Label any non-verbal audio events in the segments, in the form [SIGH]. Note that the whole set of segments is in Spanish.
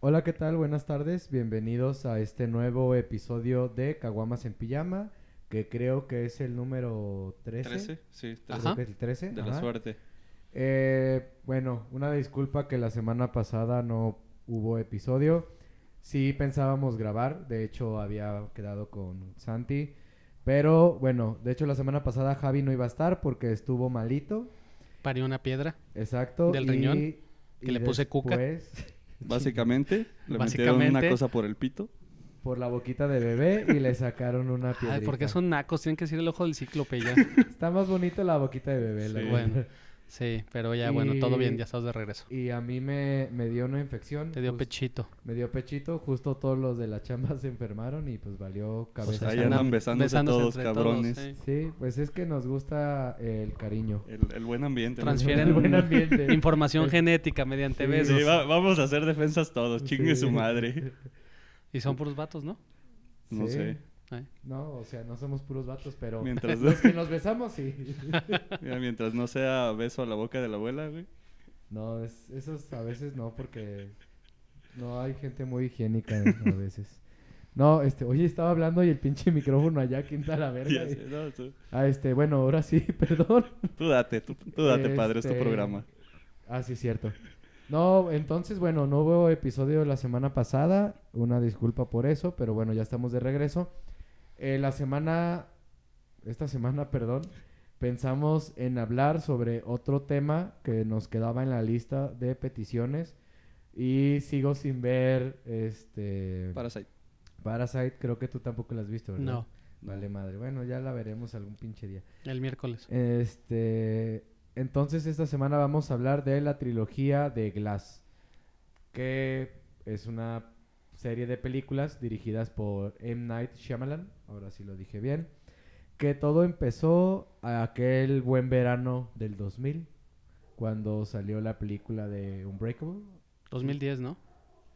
Hola, ¿qué tal? Buenas tardes. Bienvenidos a este nuevo episodio de Caguamas en Pijama, que creo que es el número 13. 13, sí, Creo 13. que es el 13. De la suerte. Eh, bueno, una disculpa que la semana pasada no hubo episodio. Sí pensábamos grabar, de hecho había quedado con Santi. Pero bueno, de hecho la semana pasada Javi no iba a estar porque estuvo malito. Parió una piedra. Exacto. Del y- riñón, y que le puse cuca. después, [LAUGHS] Básicamente, le metieron Básicamente. una cosa por el pito. por la boquita de bebé y le sacaron una piedrita. Ay, porque son nacos, tienen que decir el ojo del cíclope ya. Está más bonito la boquita de bebé, la Sí. verdad. Bueno. Sí, pero ya, bueno, todo Y- bien, ya estás de regreso. Y a mí me, me dio una infección. Te dio jus- pechito. Me dio pechito, justo todos los de la chamba se enfermaron y pues valió cabeza. ahí se andan andan besándose besándose todos, cabrones. sí. Sí, pues es que nos gusta el cariño. El, el buen ambiente. ¿no? Transfieren El buen ambiente. [LAUGHS] Información genética mediante Sí, besos. Sí, va- vamos a hacer defensas todos. Chingue Sí. su madre. [LAUGHS] Y son puros vatos, ¿no? No Sí. sé. Ay. No, o sea, no somos puros vatos, pero Mientras, [LAUGHS] los que nos besamos, sí. [LAUGHS] Mira, mientras no sea beso a la boca de la abuela, güey. No, es, esos a veces no, porque no hay gente muy higiénica a veces. No, este, oye, estaba hablando y el pinche micrófono allá, quinta la verga. Ya sé, no, tú, Ah, este, bueno, ahora sí, [LAUGHS] perdón. tú date, tú, tú date, padre, es tu Este, programa. Ah, sí, cierto. No, entonces, bueno, no hubo episodio la semana pasada. Una disculpa por eso, pero bueno, ya estamos de regreso. Eh, la semana, esta semana, perdón, pensamos en hablar sobre otro tema que nos quedaba en la lista de peticiones. Y sigo sin ver, este... Parasite. Parasite, creo que tú tampoco la has visto, ¿verdad? No, Vale, madre. Bueno, ya la veremos algún pinche día. el miércoles. Este, entonces esta semana vamos a hablar de la trilogía de Glass, que es una serie de películas dirigidas por M. Night Shyamalan, ahora sí lo dije bien, que todo empezó aquel buen verano del 2000, cuando salió la película de Unbreakable. 2010, ¿no?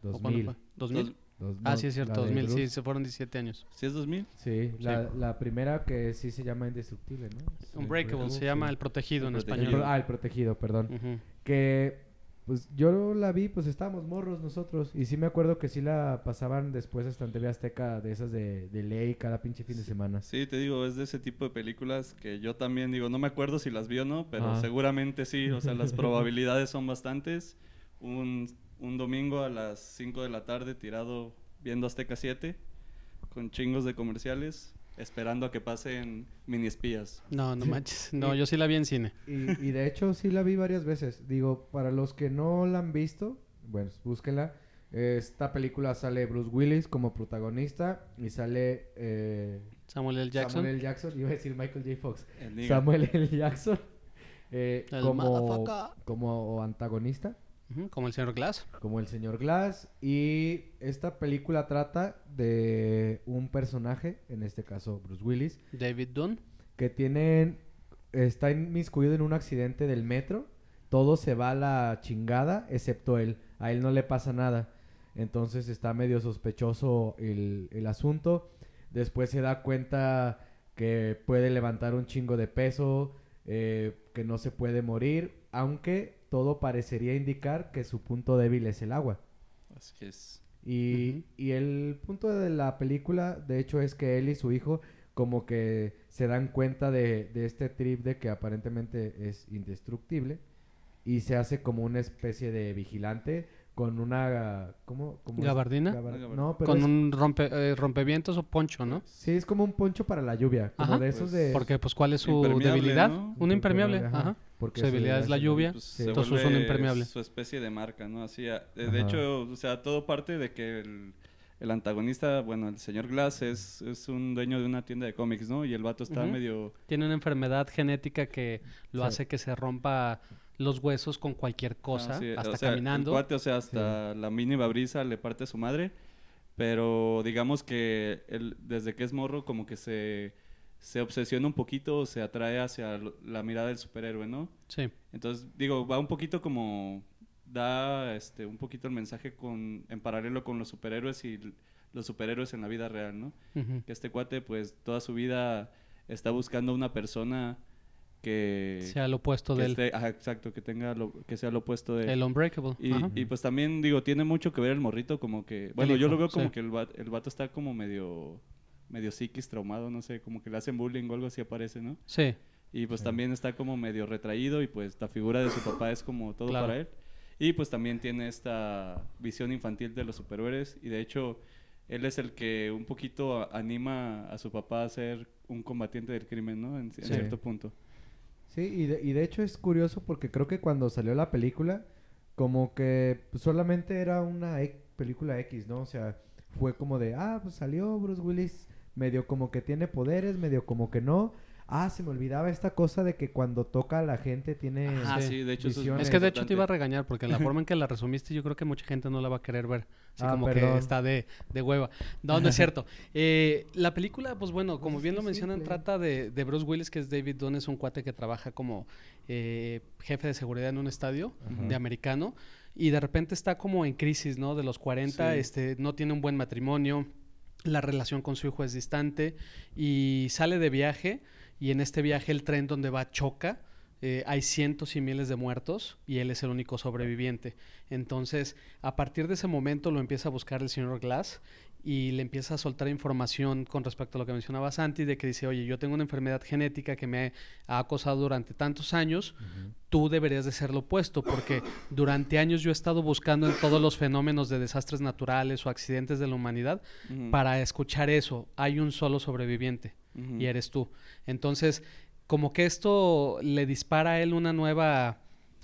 ¿O cuándo 2000. fue? ¿2000? Dos- ah, no, sí, es cierto, la de 2000, sí, se fueron 17 años. ¿Sí es 2000? Sí, la, la primera que sí se llama Indestructible, ¿no? Unbreakable, se llama sí. El Protegido en El El español. pro- ah, el protegido, perdón. Ujú. que pues yo la vi, pues estábamos morros nosotros. Y sí me acuerdo que sí la pasaban después hasta en TV Azteca de esas de, de ley cada pinche fin de semana. Sí, te digo, es de ese tipo de películas que yo también digo, no me acuerdo si las vi o no, pero Ah. seguramente sí, o sea, las [LAUGHS] probabilidades son bastantes. Un, un domingo a las 5 de la tarde tirado viendo Azteca 7 con chingos de comerciales, esperando a que pasen mini espías. No, no manches. No, Y- yo sí la vi en cine. Y, y de hecho sí la vi varias veces. Digo, para los que no la han visto, bueno, búsquenla. Esta película sale Bruce Willis como protagonista y sale eh, Samuel L. Jackson. Samuel L. Jackson. Iba a decir Michael J. Fox. Samuel L. Jackson eh, El como, como antagonista. Como el señor Glass. como el señor Glass y esta película trata de un personaje, en este caso Bruce Willis, David Dunn. que tienen está inmiscuido en un accidente del metro, todo se va a la chingada excepto él, a él no le pasa nada. Entonces está medio sospechoso el, el asunto. Después se da cuenta que puede levantar un chingo de peso, eh, que no se puede morir, aunque todo parecería indicar que su punto débil es el agua. Así es. Y, y el punto de la película, de hecho, es que él y su hijo como que se dan cuenta de, de este trip de que aparentemente es indestructible y se hace como una especie de vigilante con una... ¿Cómo? ¿Gabardina? Gabar-. No, pero Con es- un rompe, eh, rompevientos o poncho, ¿no? sí, es como un poncho para la lluvia, como Ajá. de esos Pues, de... Porque, pues, ¿cuál es su Impermeable, debilidad? ¿no? Un impermeable, ajá, ajá. Porque Su debilidad es la lluvia. Pues, Sí. Entonces usa un vuelve impermeable. Su especie de marca, ¿no? Así, a- de, Ajá. hecho, o sea, todo parte de que el, el antagonista, bueno, el señor Glass es, es un dueño de una tienda de cómics, ¿no? Y el vato está medio... Tiene una enfermedad genética que lo Sí. hace que se rompa los huesos con cualquier cosa, Ah, sí, hasta o sea, caminando. El cuate, o sea, hasta la mínima brisa le parte a su madre. Pero digamos que él, desde que es morro, como que se, se obsesiona un poquito, se atrae hacia la mirada del superhéroe, ¿no? Sí. Entonces, digo, va un poquito como da este un poquito el mensaje con en paralelo con los superhéroes y los superhéroes en la vida real, ¿no? Que este cuate pues toda su vida está buscando una persona que... Sea lo opuesto esté- ajá, exacto, que tenga lo, que sea lo opuesto de... el Unbreakable. Y, Ajá. y pues también, digo, tiene mucho que ver el morrito, como que... Bueno, yo lo veo como sí. que el, va- el vato está como medio... Medio psiquis, traumado, no sé, como que le hacen bullying o algo así aparece, ¿no? Sí, Y pues Sí. también está como medio retraído y pues la figura de su papá es como todo Claro. para él. Y pues también tiene esta visión infantil de los superhéroes y de hecho él es el que un poquito anima a su papá a ser un combatiente del crimen, ¿no? En, en Sí. cierto punto. Sí, y de, y de hecho es curioso porque creo que cuando salió la película, como que solamente era una e- película X, ¿no? O sea, fue como de, ah, pues salió Bruce Willis, medio como que tiene poderes, medio como que no. Ah, se me olvidaba esta cosa de que cuando toca a la gente tiene... Ah, Sí. de hecho eso es, que de hecho te iba a regañar porque la [LAUGHS] forma en que la resumiste yo creo que mucha gente no la va a querer ver. Así Ah, como perdón. que está de, de hueva. No, no es cierto. [LAUGHS] Eh, la película, pues bueno, como Pues bien lo mencionan, simple. trata de, de Bruce Willis, que es David Dunn, es un cuate que trabaja como eh, jefe de seguridad en un estadio Ajá. de americano y de repente está como en crisis, ¿no? De los 40, Sí. este, no tiene un buen matrimonio, la relación con su hijo es distante y sale de viaje y en este viaje el tren donde va choca. eh, hay cientos y miles de muertos y él es el único sobreviviente. Entonces, a partir de ese momento lo empieza a buscar el señor Glass y le empieza a soltar información con respecto a lo que mencionaba Santi, de que dice, oye, yo tengo una enfermedad genética que me ha acosado durante tantos años, tú deberías de ser lo opuesto, porque durante años yo he estado buscando en todos los fenómenos de desastres naturales o accidentes de la humanidad para escuchar eso. Hay un solo sobreviviente y eres tú. Entonces, como que esto le dispara a él una nueva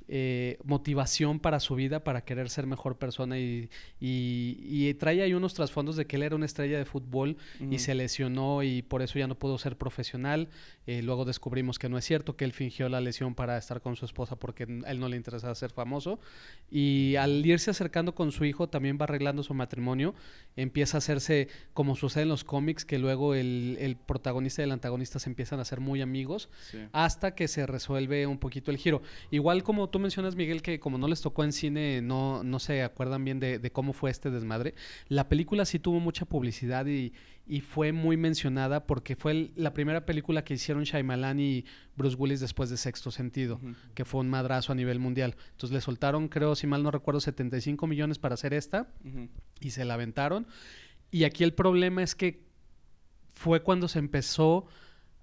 eh, motivación para su vida, para querer ser mejor persona y, y- y trae ahí unos trasfondos de que él era una estrella de fútbol y se lesionó y por eso ya no pudo ser profesional. Eh, luego descubrimos que no es cierto, que él fingió la lesión para estar con su esposa porque a él no le interesaba ser famoso. Y al irse acercando con su hijo, también va arreglando su matrimonio. Empieza a hacerse, como sucede en los cómics, que luego el, el protagonista y el antagonista se empiezan a hacer muy amigos Sí. hasta que se resuelve un poquito el giro. Igual como tú mencionas, Miguel, que como no les tocó en cine, no, no se acuerdan bien de, de cómo fue este desmadre. La película sí tuvo mucha publicidad y, y fue muy mencionada porque fue el- la primera película que hicieron Shyamalan y Bruce Willis después de Sexto Sentido, que fue un madrazo a nivel mundial. Entonces le soltaron, creo, si mal no recuerdo, 75 millones para hacer esta y se la aventaron. Y aquí el problema es que fue cuando se empezó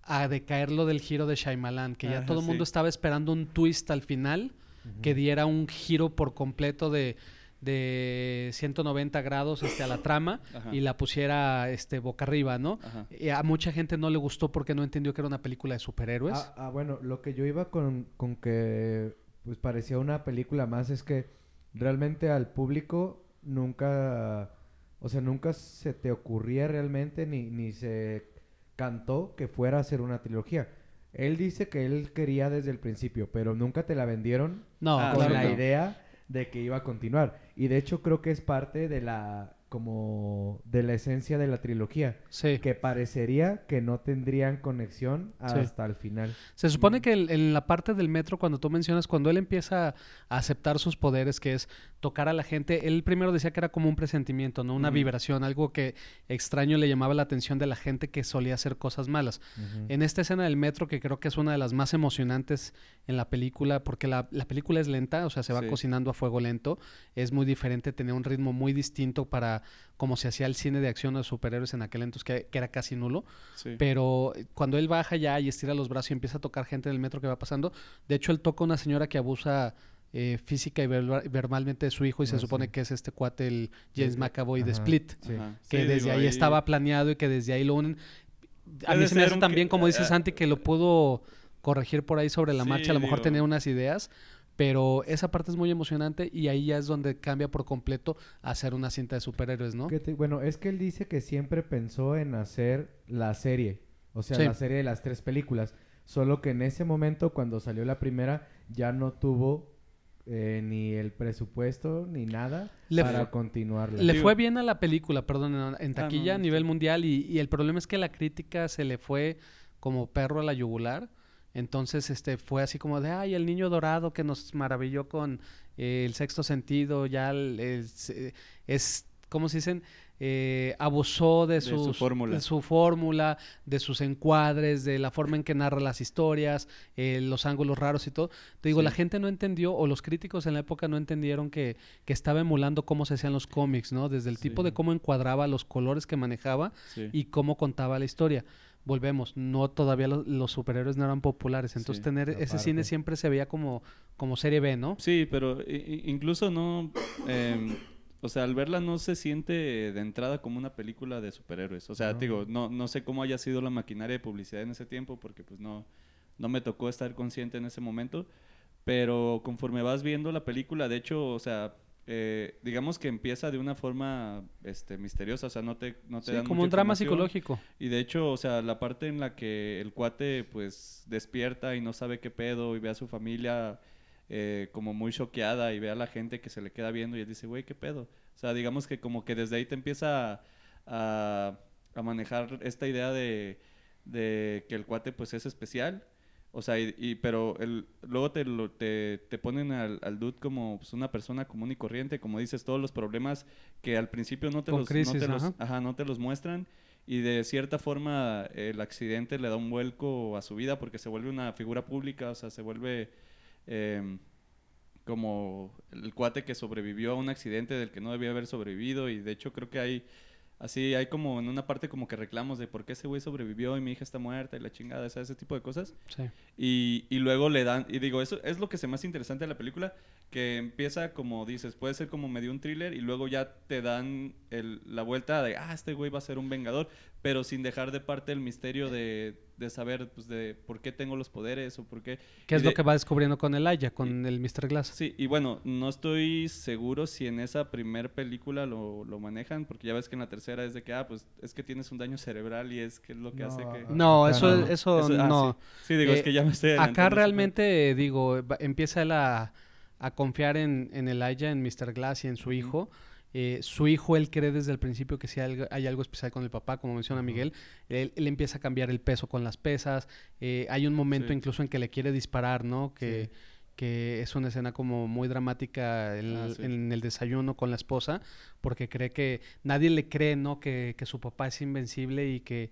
a decaer lo del giro de Shyamalan, que ya Ajá, todo el mundo estaba esperando un twist al final que diera un giro por completo de, de 190 grados este, a la trama [LAUGHS] Ajá. y la pusiera este, boca arriba, ¿no? Y a mucha gente no le gustó porque no entendió que era una película de superhéroes. Ah, ah, bueno, lo que yo iba con, con que pues parecía una película más es que realmente al público nunca, o sea, nunca se te ocurría realmente ni, ni se cantó que fuera a ser una trilogía. Él dice que él quería desde el principio, pero nunca te la vendieron no, Ah, con claro la no. idea de que iba a continuar. Y de hecho creo que es parte de la como de la esencia de la trilogía, Sí. que parecería que no tendrían conexión Sí. hasta el final. Se supone Mm. que en la parte del metro, cuando tú mencionas, cuando él empieza a aceptar sus poderes, que es tocar a la gente, él primero decía que era como un presentimiento, ¿no? Una vibración, algo que extraño le llamaba la atención de la gente que solía hacer cosas malas. En esta escena del metro, que creo que es una de las más emocionantes en la película, porque la, la película es lenta, o sea, se va Sí. cocinando a fuego lento, es muy diferente, tenía un ritmo muy distinto para como se hacía el cine de acción de superhéroes en aquel entonces, que, que era casi nulo. Sí. Pero eh, cuando él baja ya y estira los brazos y empieza a tocar gente en el metro que va pasando, de hecho él toca a una señora que abusa eh, física y verba- verbalmente de su hijo y se Ah, supone sí. que es este cuate, el James Sí, McAvoy de. Split, Sí. Que Sí, desde digo, ahí estaba planeado y que desde ahí lo unen. A mí Puede se me hace también, que- como dice ah, Santi, que lo pudo corregir por ahí sobre la Sí, marcha, a lo mejor digo. tenía unas ideas, pero esa parte es muy emocionante y ahí ya es donde cambia por completo a hacer una cinta de superhéroes, ¿no? Te- bueno, es que él dice que siempre pensó en hacer la serie, o sea, Sí. la serie de las tres películas, solo que en ese momento cuando salió la primera ya no tuvo eh, ni el presupuesto ni nada Le para continuarla. Le fue bien a la película, perdón, en, en Ah, taquilla no, a nivel mundial y, y el problema es que la crítica se le fue como perro a la yugular. Entonces, este, fue así como de, ay, el niño dorado que nos maravilló con eh, el sexto sentido, ya el- es, ¿cómo se dicen? Eh, abusó de, De su sus- fórmula. de su fórmula, de sus encuadres, de la forma en que narra las historias, eh, los ángulos raros y todo. Te digo, Sí. la gente no entendió, o los críticos en la época no entendieron que, que estaba emulando cómo se hacían los cómics, ¿no? Desde el tipo de cómo encuadraba, los colores que manejaba Sí. y cómo contaba la historia. Volvemos, no todavía lo- los superhéroes no eran populares, entonces Sí, tener ese cine siempre se veía como, como serie B, ¿no? Sí, pero incluso no, em, o sea, al verla no se siente de entrada como una película de superhéroes. O sea, No. te digo, no, no sé cómo haya sido la maquinaria de publicidad en ese tiempo, porque pues no, no me tocó estar consciente en ese momento. Pero conforme vas viendo la película, de hecho, o sea, eh, digamos que empieza de una forma este, misteriosa, o sea, no te, no te Sí, dan como mucha un drama psicológico. Y de hecho, o sea, la parte en la que el cuate pues despierta y no sabe qué pedo y ve a su familia eh, como muy choqueada y ve a la gente que se le queda viendo y él dice, güey, qué pedo. O sea, digamos que como que desde ahí te empieza a, a manejar esta idea de, de que el cuate pues es especial. O sea, y, y- pero el, luego te, lo- te, te ponen al, al dude como pues, una persona común y corriente, como dices, todos los problemas que al principio no te, Con los, crisis, no te los, ajá. ajá, no te los muestran y de cierta forma el accidente le da un vuelco a su vida porque se vuelve una figura pública, o sea, se vuelve em, como el cuate que sobrevivió a un accidente del que no debía haber sobrevivido y de hecho creo que hay así hay como en una parte como que reclamos de por qué ese güey sobrevivió y mi hija está muerta y la chingada, ese tipo de cosas. Sí. Y, y luego le dan, y digo, eso es lo que se más interesante de la película, que empieza como dices, puede ser como medio un thriller y luego ya te dan el- la vuelta de, ah, este güey va a ser un vengador, pero sin dejar de parte el misterio de, de saber, pues, de por qué tengo los poderes o por qué. ¿Qué Y es lo de- que va descubriendo con el Aya, con el Mr. Glass? Sí, y bueno, no estoy seguro si en esa primer película lo, lo manejan, porque ya ves que en la tercera es de que, ah, pues, es que tienes un daño cerebral y es que es lo que No, hace que... No, acá eso, no. eso, Eso- ah, no. Sí, Sí, digo, Eh, es que ya me estoy Acá adelantando, sí, realmente, eh, digo, empieza él a, confiar en, en el Aya, en Mr. Glass y en su hijo. Eh, su hijo, él cree desde el principio que sí hay algo, hay algo especial con el papá, como menciona. Miguel. Él, él empieza a cambiar el peso con las pesas. eh, hay un momento Sí. incluso en que le quiere disparar, ¿no? Que, Sí. que es una escena como muy dramática en, Ah, sí. en el desayuno con la esposa, porque cree que nadie le cree, ¿no? Que, que su papá es invencible y que,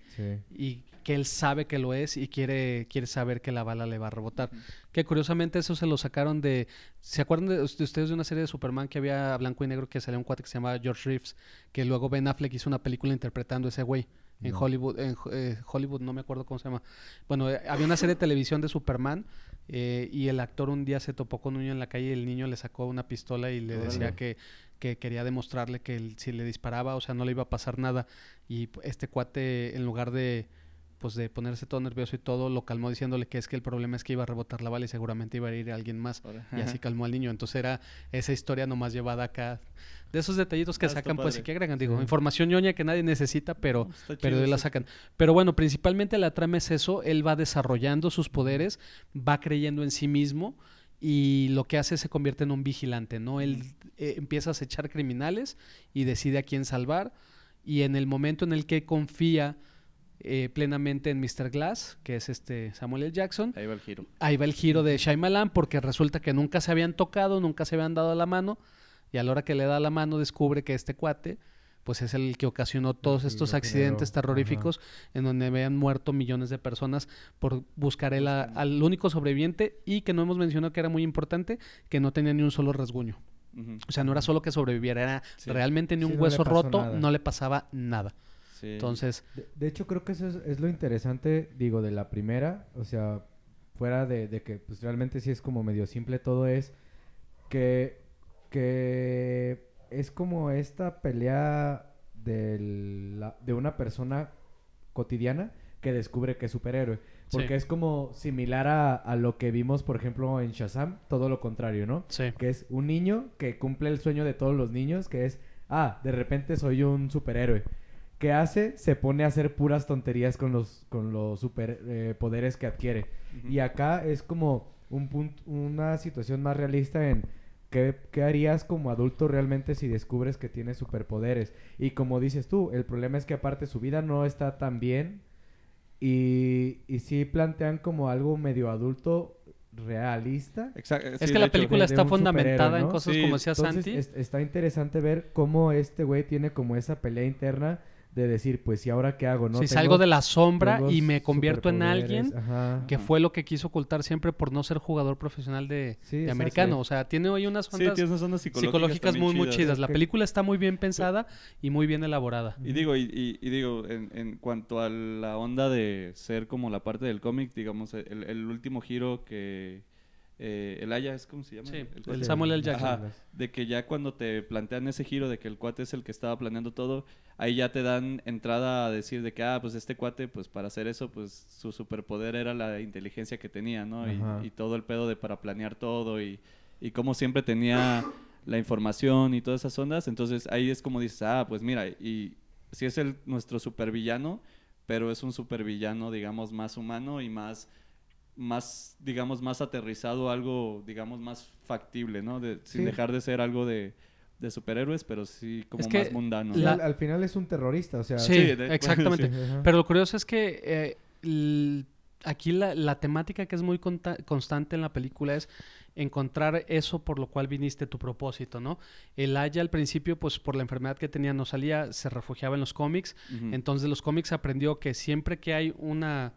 y que él sabe que lo es y quiere, quiere saber que la bala le va a rebotar. Que curiosamente eso se lo sacaron de... ¿Se acuerdan de, de ustedes de una serie de Superman que había blanco y negro que salía un cuate que se llamaba George Reeves? Que luego Ben Affleck hizo una película interpretando a ese güey en. Hollywood, en eh, Hollywood, no me acuerdo cómo se llama. Bueno, eh, había una serie de televisión de Superman eh, y el actor un día se topó con un niño en la calle y el niño le sacó una pistola y le decía que, que quería demostrarle que él- si le disparaba, o sea, no le iba a pasar nada. Y este cuate, en lugar de pues de ponerse todo nervioso y todo, lo calmó diciéndole que es que el problema es que iba a rebotar la bala y seguramente iba a ir a alguien más. Y así calmó al niño. Entonces era esa historia nomás llevada acá. De esos detallitos que Ah, sacan, pues, y que agregan. Digo, Sí. información ñoña que nadie necesita, pero, No, pero chido de la sacan. Pero bueno, principalmente la trama es eso. Él va desarrollando sus poderes, va creyendo en sí mismo y lo que hace se convierte en un vigilante, ¿no? Él eh, empieza a acechar criminales y decide a quién salvar. Y en el momento en el que confía eh, plenamente en Mr. Glass, que es este Samuel L. Jackson, Ahí va el giro. ahí va el giro de Shyamalan porque resulta que nunca se habían tocado, nunca se habían dado la mano y a la hora que le da la mano descubre que este cuate pues es el que ocasionó todos estos accidentes terroríficos en donde habían muerto millones de personas por buscar el a- al único sobreviviente y que no hemos mencionado que era muy importante, que no tenía ni un solo rasguño. O sea, no era solo que sobreviviera, era Sí. realmente ni Sí, un hueso roto, nada. no le pasaba nada. Sí. Entonces, De, de hecho, creo que eso es, es lo interesante, digo, de la primera. O sea, fuera de, de que pues realmente sí es como medio simple todo, es que, que es como esta pelea del- la- de una persona cotidiana que descubre que es superhéroe. Porque Sí. es como similar a, a lo que vimos, por ejemplo, en Shazam, todo lo contrario, ¿no? sí. que es un niño que cumple el sueño de todos los niños, que es, ah, de repente soy un superhéroe. ¿Qué hace? Se pone a hacer puras tonterías con los, con los super, eh, poderes que adquiere. Y acá es como un punto, una situación más realista en qué, qué harías como adulto realmente si descubres que tienes superpoderes. Y como dices tú, el problema es que aparte su vida no está tan bien y, y sí plantean como algo medio adulto realista. Exacto. Es que la hecho. película de- está un fundamentada en cosas Sí, como decía Entonces Santi. es- está interesante ver cómo este güey tiene como esa pelea interna de decir, pues, ¿y ahora qué hago? No si Tengo- salgo de la sombra y me convierto en alguien Ajá. que fue lo que quiso ocultar siempre por no ser jugador profesional de, Sí, americano. O sea, tiene hoy unas Sí, ondas tienes unas ondas psicológicas, psicológicas muy, muy chidas. La Que- película está muy bien pensada y muy bien elaborada. Y digo, y, y- y digo, en, en cuanto a la onda de ser como la parte del cómic, digamos, el, el último giro que eh, el Aya es como se llama. Sí, El. Samuel L. Jackson. Ajá, de que ya cuando te plantean ese giro de que el cuate es el que estaba planeando todo, ahí ya te dan entrada a decir de que, ah, pues este cuate, pues para hacer eso, pues su superpoder era la inteligencia que tenía, ¿no? Y, y todo el pedo de para planear todo y, y como siempre tenía la información y todas esas ondas. Entonces ahí es como dices, ah, pues mira, y si es el, nuestro supervillano, pero es un supervillano, digamos, más humano y más más, digamos, más aterrizado, algo, digamos, más factible, ¿no? De- sin Sí. dejar de ser algo de, de superhéroes, pero sí como Es que más mundano. La- al, al final es un terrorista, o sea... Sí, Sí, de- [LAUGHS] exactamente. Sí. Pero lo curioso es que eh, l- aquí la, la temática que es muy conta- constante en la película es encontrar eso por lo cual viniste tu propósito, ¿no? El Aya al principio, pues por la enfermedad que tenía no salía, se refugiaba en los cómics, entonces de los cómics aprendió que siempre que hay una,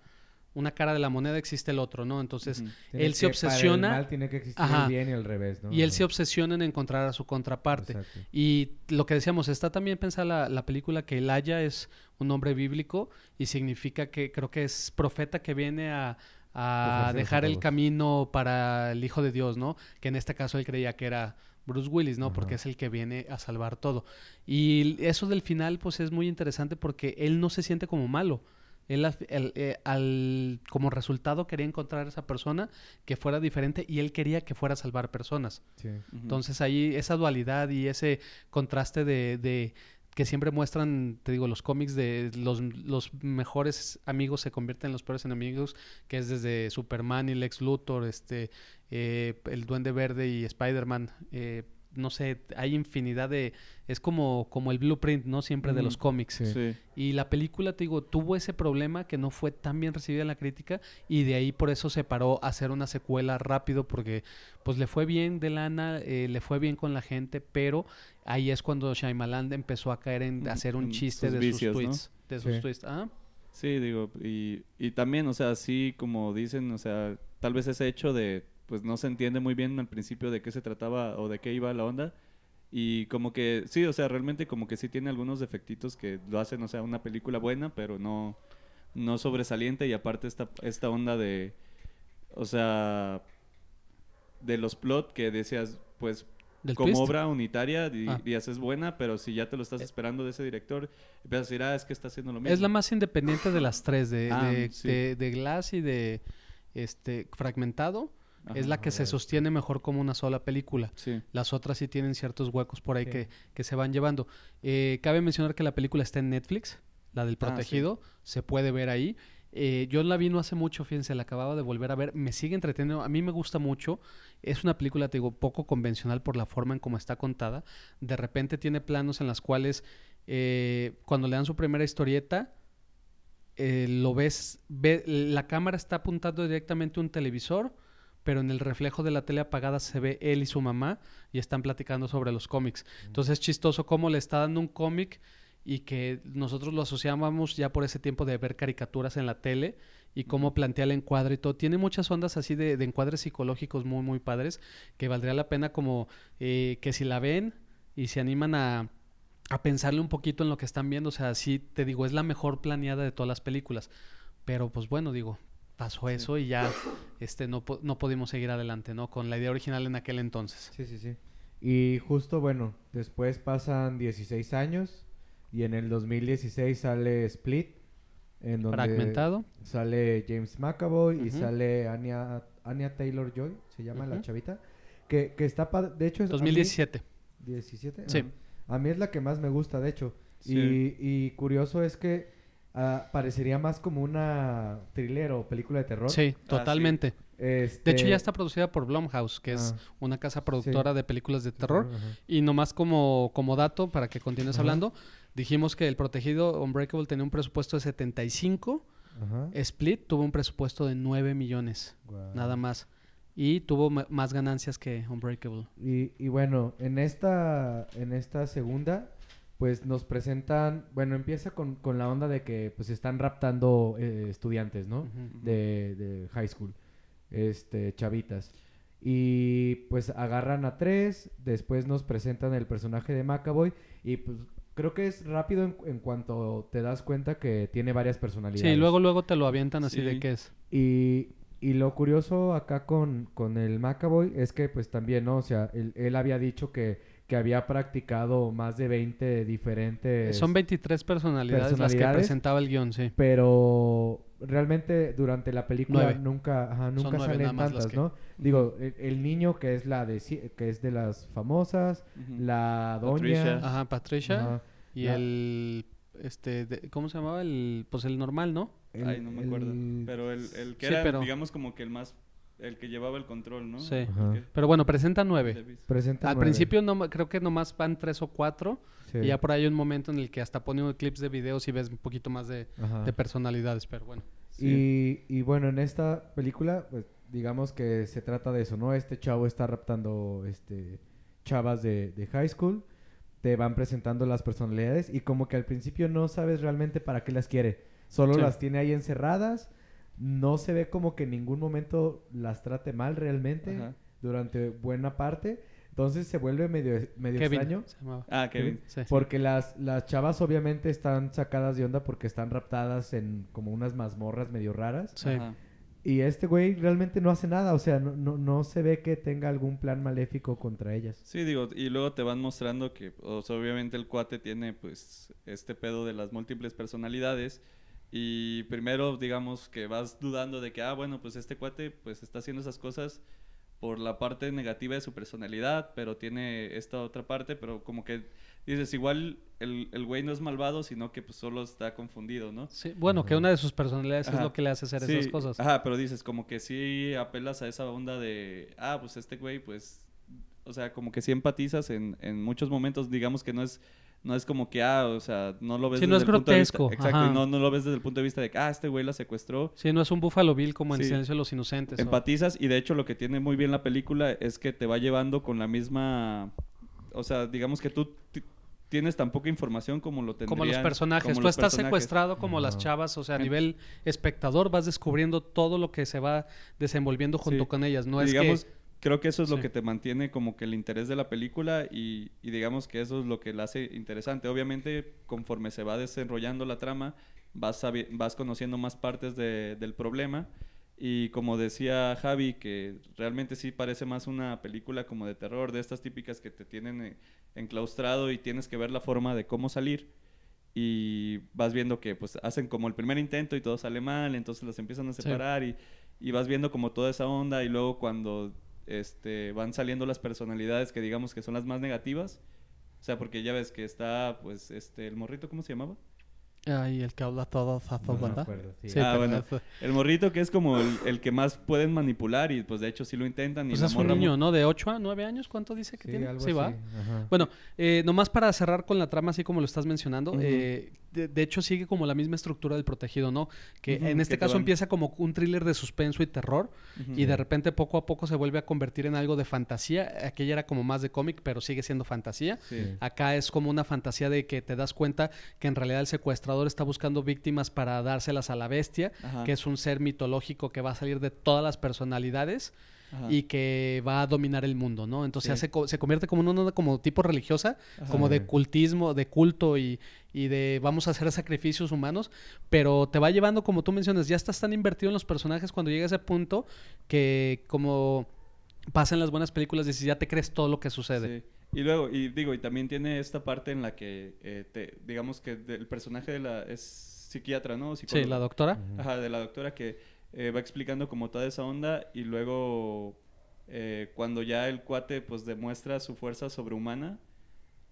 una cara de la moneda existe el otro, ¿no? Entonces él se que- para el obsesiona mal tiene que existir Ajá. el bien y el revés, ¿no? y él se obsesiona en encontrar a su contraparte. Exacto. Y lo que decíamos, está también pensada la, la película que Elijah es un hombre bíblico y significa que creo que es profeta que viene a, dejar el camino para el Hijo de Dios, ¿no? Que en este caso él creía que era Bruce Willis, ¿no? Ajá. Porque es el que viene a salvar todo. Y eso del final, pues es muy interesante porque él no se siente como malo. Él eh, al- como resultado quería encontrar a esa persona que fuera diferente y él quería que fuera a salvar personas. Sí. Entonces ahí esa dualidad y ese contraste de, de que siempre muestran, te digo, los cómics de los, los mejores amigos se convierten en los peores enemigos, que es desde Superman y Lex Luthor, este, eh, el Duende Verde y Spider-Man. eh, no sé, hay infinidad de... Es como, como el blueprint, ¿no? Siempre de los cómics. Sí. Sí. Y la película, te digo, tuvo ese problema que no fue tan bien recibida en la crítica y de ahí por eso se paró a hacer una secuela rápido porque pues le fue bien de lana, eh, le fue bien con la gente, pero ahí es cuando Shyamalan empezó a caer en hacer un chiste sus de vicios, sus ¿no? tweets. De sus Sí. tweets. Ah, Sí, digo, y, y también, o sea, así como dicen, o sea, tal vez ese hecho de, pues no se entiende muy bien al principio de qué se trataba o de qué iba la onda. Y como que, sí, o sea, realmente como que sí tiene algunos defectitos que lo hacen, o sea, una película buena, pero no, no sobresaliente. Y aparte esta, esta onda de, o sea, de los plot que decías, pues como twist. obra unitaria di- Ah. dirías es buena, pero si ya te lo estás Eh. esperando de ese director, empiezas a decir, ah, es que está haciendo lo mismo. Es la más independiente de las tres, de, Ah, de, sí. de- de Glass y de este Fragmentado. Es la que se sostiene mejor como una sola película. Sí. Las otras sí tienen ciertos huecos por ahí Sí. que, que se van llevando. Eh, cabe mencionar que la película está en Netflix, la del Ah, sí. protegido, se puede ver ahí. Eh, yo la vi no hace mucho, fíjense, la acababa de volver a ver, me sigue entreteniendo, a mí me gusta mucho, es una película, te digo, poco convencional por la forma en cómo está contada, de repente tiene planos en las cuales eh, cuando le dan su primera historieta, eh, lo ves, ve, la cámara está apuntando directamente a un televisor, pero en el reflejo de la tele apagada se ve él y su mamá y están platicando sobre los cómics. Entonces es chistoso cómo le está dando un cómic y que nosotros lo asociábamos ya por ese tiempo de ver caricaturas en la tele y cómo plantea el encuadre y todo. Tiene muchas ondas así de, de encuadres psicológicos muy, muy padres que valdría la pena como eh, que si la ven y se animan a, a pensarle un poquito en lo que están viendo. O sea, sí, te digo, es la mejor planeada de todas las películas. Pero pues bueno, digo, pasó Sí. eso y ya este no, no pudimos seguir adelante, ¿no? Con la idea original en aquel entonces. Sí, sí, sí. Y justo, bueno, después pasan 16 años y en el 2016 sale Split, en donde Fragmentado. sale James McAvoy y sale Anya, Anya Taylor-Joy, se llama la chavita, que, que está, de hecho es... a mí- 2017. 17. Sí. Ajá. A mí es la que más me gusta, de hecho. Sí. Y, y curioso es que ah, parecería más como una thriller o película de terror. Sí, totalmente. Este, De hecho, ya está producida por Blumhouse, que es Ah. una casa productora de películas de terror. Y nomás como, como dato, para que continúes hablando, dijimos que el protegido Unbreakable tenía un presupuesto de 75, Ajá. Split tuvo un presupuesto de 9 millones, nada más. y tuvo más ganancias que Unbreakable. Y, y bueno, en esta, en esta segunda, pues nos presentan, bueno, empieza con, con la onda de que pues están raptando eh, estudiantes, ¿no? De, de high school, este, chavitas. Y pues agarran a tres, después nos presentan el personaje de Macaboy y pues creo que es rápido en, en cuanto te das cuenta que tiene varias personalidades. Sí, luego luego te lo avientan así de qué es. Y, y lo curioso acá con, con el Macaboy es que pues también, ¿no? O sea, él, él había dicho que, que había practicado más de 20 diferentes... Son 23 personalidades, las que presentaba el guion, sí. Pero realmente durante la película Nueve. nunca, ajá, nunca nueve salen tantas, que- ¿no? Digo, el, el niño que es la de que es de las famosas, la Patricia. doña, Ajá, Patricia ajá, y la- el este de- ¿cómo se llamaba? El pues el normal, ¿no? el- Ay, no me acuerdo. el- Pero el, el que Sí, era, pero- digamos, como que el más... El que llevaba el control, ¿no? Sí. Pero bueno, presenta nueve. Presenta Al nueve, principio no, creo que nomás van tres o cuatro sí, y ya por ahí hay un momento en el que hasta pone clips de videos y ves un poquito más de, personalidades, pero bueno. Sí. Y, y bueno, en esta película, pues digamos que se trata de eso, ¿no? Este chavo está raptando este, chavas de, de high school, te van presentando las personalidades y como que al principio no sabes realmente para qué las quiere, solo Sí. las tiene ahí encerradas, no se ve como que en ningún momento las trate mal realmente Ajá. durante buena parte, entonces se vuelve medio, medio Kevin extraño. se llamaba. Ah, Kevin. Sí. Porque las, las chavas obviamente están sacadas de onda porque están raptadas en como unas mazmorras medio raras. Sí. Ajá. Y este güey realmente no hace nada, o sea, no, no, no se ve que tenga algún plan maléfico contra ellas. Sí, digo, y luego te van mostrando que, o sea, obviamente el cuate tiene, pues, este pedo de las múltiples personalidades. Y primero, digamos, que vas dudando de que, ah, bueno, pues este cuate, pues, está haciendo esas cosas por la parte negativa de su personalidad, pero tiene esta otra parte, pero como que dices, igual el, el güey no es malvado, sino que, pues, solo está confundido, ¿no? Sí, Bueno, que una de sus personalidades es lo que le hace hacer Sí, esas cosas. Ajá, pero dices, como que sí apelas a esa onda de, ah, pues este güey, pues, o sea, como que sí empatizas en, en muchos momentos, digamos que no es, no es como que, ah, o sea, no lo ves Sí, no desde es el punto de vista- grotesco, exacto, y no, no lo ves desde el punto de vista de que, ah, este güey la secuestró. Sí, no es un Buffalo Bill como en Sí. Silencio de los Inocentes. o- Empatizas y de hecho lo que tiene muy bien la película es que te va llevando con la misma, o sea, digamos que tú ti- tienes tan poca información como lo tendrían. como los personajes. como Tú los estás personajes. secuestrado como las chavas, o sea, a En- nivel espectador vas descubriendo todo lo que se va desenvolviendo junto Sí. con ellas. No Y es digamos, que... creo que eso es lo Sí. que te mantiene como que el interés de la película y, y digamos que eso es lo que la hace interesante. Obviamente, conforme se va desarrollando la trama, vas, vas conociendo más partes de- del problema y como decía Javi, que realmente sí parece más una película como de terror, de estas típicas que te tienen eh, enclaustrado y tienes que ver la forma de cómo salir y vas viendo que pues hacen como el primer intento y todo sale mal, entonces los empiezan a Sí. separar y, y vas viendo como toda esa onda y luego cuando este, van saliendo las personalidades que digamos que son las más negativas, o sea, porque ya ves que está pues este el morrito, ¿cómo se llamaba? Ay, el que habla todo, zazo, No acuerdo, sí. Sí, Ah, pero bueno. eso- El morrito que es como el, el que más pueden manipular y pues de hecho sí lo intentan y Pues es un niño, ¿no? De 8 a 9 años, ¿cuánto dice que Sí, tiene? algo sí, va. ajá. Bueno, eh, nomás para cerrar con la trama, así como lo estás mencionando, eh, de, de hecho sigue como la misma estructura del protegido, ¿no? Que en este que caso van- empieza como un thriller de suspenso y terror y de repente poco a poco se vuelve a convertir en algo de fantasía. Aquella era como más de cómic, pero sigue siendo fantasía. Sí. Acá es como una fantasía de que te das cuenta que en realidad el está buscando víctimas para dárselas a la bestia, Ajá, que es un ser mitológico que va a salir de todas las personalidades ajá, y que va a dominar el mundo, ¿no? Entonces Sí. hace co- se convierte como en una onda como tipo religiosa, ajá. como de cultismo, de culto y, y de vamos a hacer sacrificios humanos, pero te va llevando, como tú mencionas, ya estás tan invertido en los personajes cuando llega a ese punto que como pasa en las buenas películas, dices, ya te crees todo lo que sucede. Sí. Y luego, y digo, y también tiene esta parte en la que, eh, te, digamos que el personaje de la, es psiquiatra, ¿no? Sí, la doctora. Ajá, de la doctora que eh, va explicando como toda esa onda y luego eh, cuando ya el cuate pues demuestra su fuerza sobrehumana,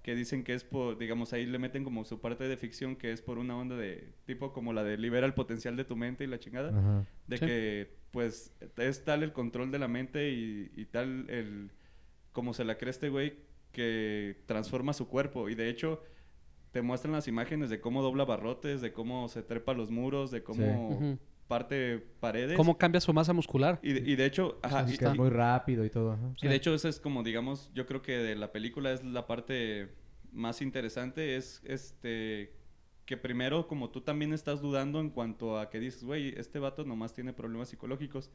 que dicen que es por, digamos, ahí le meten como su parte de ficción que es por una onda de tipo como la de libera el potencial de tu mente y la chingada, Ajá. de Sí. que pues es tal el control de la mente y, y tal el, como se la cree este güey, que transforma su cuerpo y de hecho te muestran las imágenes de cómo dobla barrotes, de cómo se trepa los muros, de cómo parte paredes. ¿Cómo cambia su masa muscular? Y de, y de hecho, ajá, y- que es y- muy rápido y todo. ajá. y de hecho, eso es como, digamos, yo creo que de la película es la parte más interesante, es este que primero, como tú también estás dudando en cuanto a que dices, güey, este vato nomás tiene problemas psicológicos,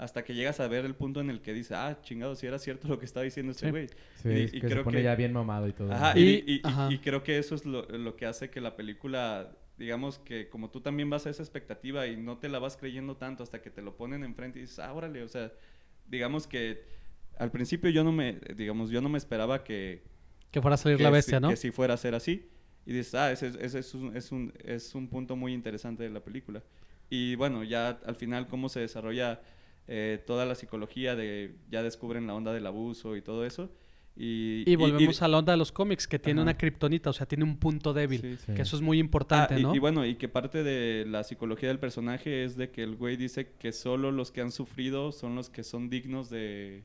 hasta que llegas a ver el punto en el que dice, ah, chingado, si era cierto lo que estaba diciendo este güey. Sí, Y- es y que se creo pone que- ya bien mamado y todo. Ajá, y, Y- y- y- ajá. y creo que eso es lo, lo que hace que la película, digamos que como tú también vas a esa expectativa y no te la vas creyendo tanto hasta que te lo ponen enfrente y dices, ah, órale, o sea, digamos que al principio yo no me, digamos, yo no me esperaba que... Que fuera a salir que la si- bestia, ¿no? Que si fuera a ser así. Y dices, ah, ese, ese es, un, es, un, es un punto muy interesante de la película. Y bueno, ya al final cómo se desarrolla eh, toda la psicología de... Ya descubren la onda del abuso y todo eso. Y, Y volvemos a la onda de los cómics, que tiene Ajá. una kriptonita, o sea, tiene un punto débil. Sí. Sí. Que eso es muy importante, Ah, y, ¿no? y bueno, y que parte de la psicología del personaje es de que el güey dice que solo los que han sufrido son los que son dignos de...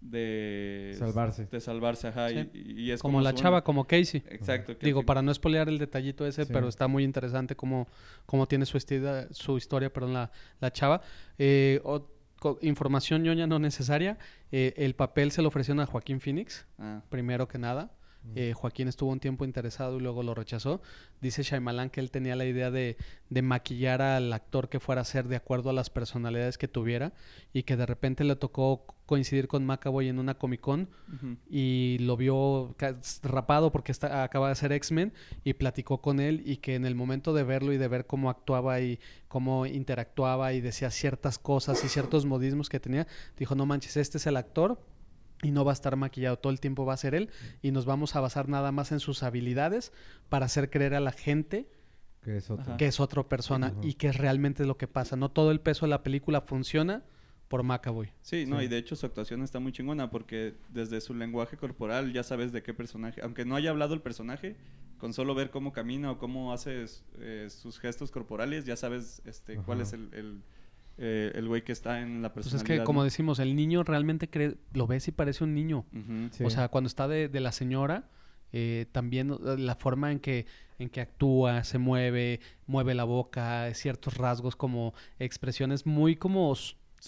De Salvarse. De salvarse, ajá. Sí. Y, y es como la su- chava, como Casey. Exacto. que Digo, fin- para no spoilear el detallito ese, Sí. pero está muy interesante cómo, cómo tiene su, estida- su historia, perdón, la, la chava. Eh, o- información ñoña no necesaria. eh, el papel se lo ofrecieron a Joaquín Phoenix, Ah, primero que nada. Eh, Joaquín estuvo un tiempo interesado y luego lo rechazó. Dice Shyamalan que él tenía la idea de, de maquillar al actor que fuera a ser de acuerdo a las personalidades que tuviera y que de repente le tocó coincidir con McAvoy en una Comic Con y lo vio rapado porque está, acaba de ser X-Men y platicó con él y que en el momento de verlo y de ver cómo actuaba y cómo interactuaba y decía ciertas cosas y ciertos modismos que tenía, dijo, no manches, este es el actor y no va a estar maquillado, todo el tiempo va a ser él y nos vamos a basar nada más en sus habilidades para hacer creer a la gente Que es otro. Ajá. que es otra persona y que es realmente lo que pasa. No todo el peso de la película funciona por McAvoy. Sí, no, Sí. y de hecho su actuación está muy chingona porque desde su lenguaje corporal ya sabes de qué personaje, aunque no haya hablado el personaje, con solo ver cómo camina o cómo hace eh, sus gestos corporales, ya sabes este, cuál es el, el, eh, el güey que está en la Pues personalidad. es que, como ¿no? decimos, el niño realmente cree, lo ves y parece un niño. Sí. O sea, cuando está de, de la señora, eh, también la forma en que, en que actúa, se mueve, mueve la boca, ciertos rasgos como expresiones muy como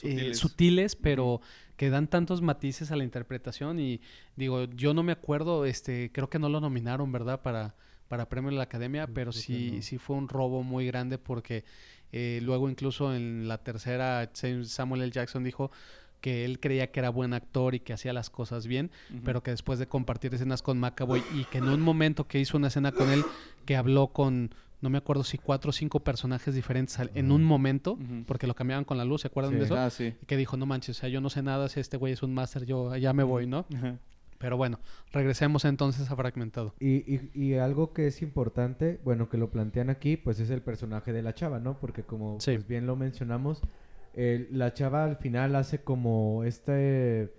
eh, Sutiles. pero que dan tantos matices a la interpretación. Y digo, yo no me acuerdo, este, creo que no lo nominaron, ¿verdad? Para, para premio de la academia, Mm, pero sí, no. sí fue un robo muy grande porque eh, luego incluso en la tercera Samuel L. Jackson dijo que él creía que era buen actor y que hacía las cosas bien, pero que después de compartir escenas con McAvoy y que en un momento que hizo una escena con él, que habló con, no me acuerdo si cuatro o cinco personajes diferentes al- en un momento, porque lo cambiaban con la luz, ¿se acuerdan Sí. de eso? Ah, sí. Y que dijo, no manches, o sea, yo no sé nada, si este güey es un máster, yo ya me voy, ¿no? Ajá. Pero bueno, regresemos entonces a Fragmentado. Y, y, y algo que es importante, bueno, que lo plantean aquí, pues es el personaje de la chava, ¿no? Porque como Sí. pues, bien lo mencionamos, el- la chava al final hace como este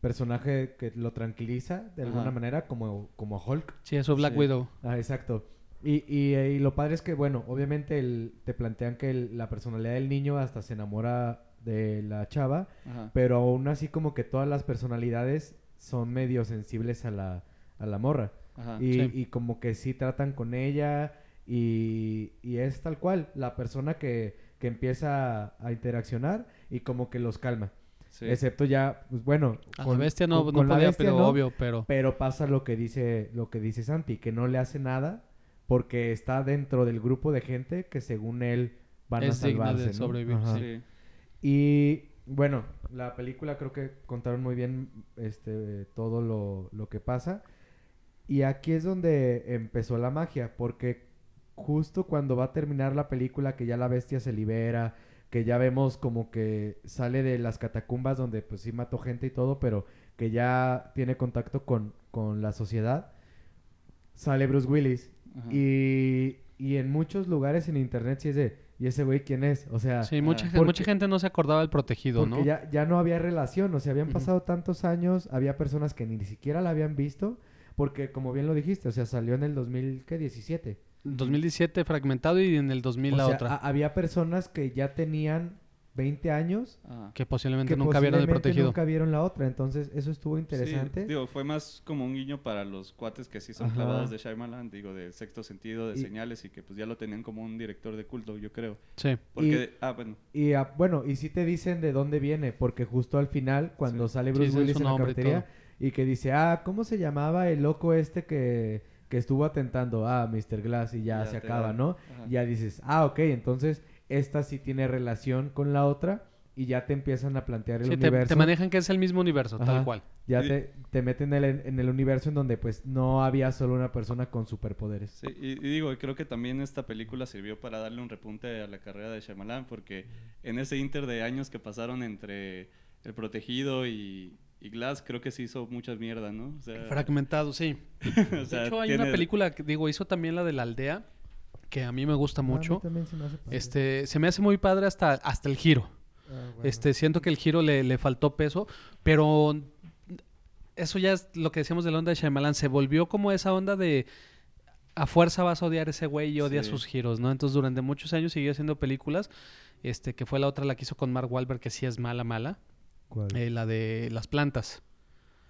personaje que lo tranquiliza de alguna Ajá. manera, como, como Hulk. Sí, eso Black Sí. Widow. Ah, exacto. Y, y, y lo padre es que, bueno, obviamente el- te plantean que el- la personalidad del niño hasta se enamora de la chava, Ajá. pero aún así como que todas las personalidades son medio sensibles a la, a la morra. Ajá. Y, Sí. y como que sí tratan con ella y, y es tal cual, la persona que, que empieza a interaccionar y como que los calma. Sí. Excepto ya, pues bueno, A con- la bestia no, con- no con la podía, bestia pero no, obvio, pero... pero pasa lo que dice lo que dice Santi, que no le hace nada porque está dentro del grupo de gente que según él van a Es digna de salvarse, ¿no? sobrevivir, Ajá. Sí. Y bueno, la película creo que contaron muy bien este todo lo, lo que pasa. Y aquí es donde empezó la magia, porque justo cuando va a terminar la película, que ya la bestia se libera, que ya vemos como que sale de las catacumbas donde pues sí mató gente y todo, pero que ya tiene contacto con, con la sociedad, sale Bruce Willis. Y, y en muchos lugares en internet sí es de, ¿y ese güey quién es? O sea, Sí, mucha, Porque- mucha gente no se acordaba del protegido, porque ¿no? ya, ya no había relación, o sea, habían pasado tantos años, había personas que ni siquiera la habían visto, porque como bien lo dijiste, o sea, salió en el 2017. 2017 fragmentado y en el 2000 o la sea, otra. había personas que ya tenían 20 años Ajá. Que posiblemente que nunca vieron el posiblemente protegido. nunca vieron la otra. Entonces, eso estuvo Sí, interesante. digo, fue más como un guiño para los cuates que sí son Ajá. clavados de Shyamalan, digo, de sexto sentido, de Y- señales y que pues ya lo tenían como un director de culto, yo creo. Sí. Porque, ah, bueno, Y ah, bueno, y sí te dicen de dónde viene, porque justo al final, cuando Sí. sale Sí, Bruce Willis en la y cafetería, y que dice, ah, ¿cómo se llamaba el loco este que, que estuvo atentando? Ah, Mr. Glass, y ya, Ya se acaba. ¿no? Ajá. Y ya dices, ah, ok, entonces esta sí tiene relación con la otra, y ya te empiezan a plantear el Sí, te, universo. te manejan que es el mismo universo, tal cual. Ya Y- te, te meten en el, en el universo en donde pues no había solo una persona con superpoderes. Sí, y, y digo, creo que también esta película sirvió para darle un repunte a la carrera de Shyamalan, porque en ese inter de años que pasaron entre El Protegido y, y Glass, creo que se hizo mucha mierda, ¿no? O sea, Fragmentado, sí. [LAUGHS] o sea, de hecho, hay tiene- una película, que, digo, hizo también la de la aldea, que a mí me gusta Ah, a mí mucho. también se me hace padre. Este, se me hace muy padre hasta, hasta el giro. Ah, bueno. Este, siento que el giro le, le faltó peso, pero eso ya es lo que decíamos de la onda de Shyamalan. Se volvió como esa onda de a fuerza vas a odiar a ese güey y odia Sí. sus giros, ¿no? Entonces durante muchos años siguió haciendo películas, este, que fue la otra la que hizo con Mark Wahlberg, que sí es mala, mala, ¿Cuál? eh, la de las plantas.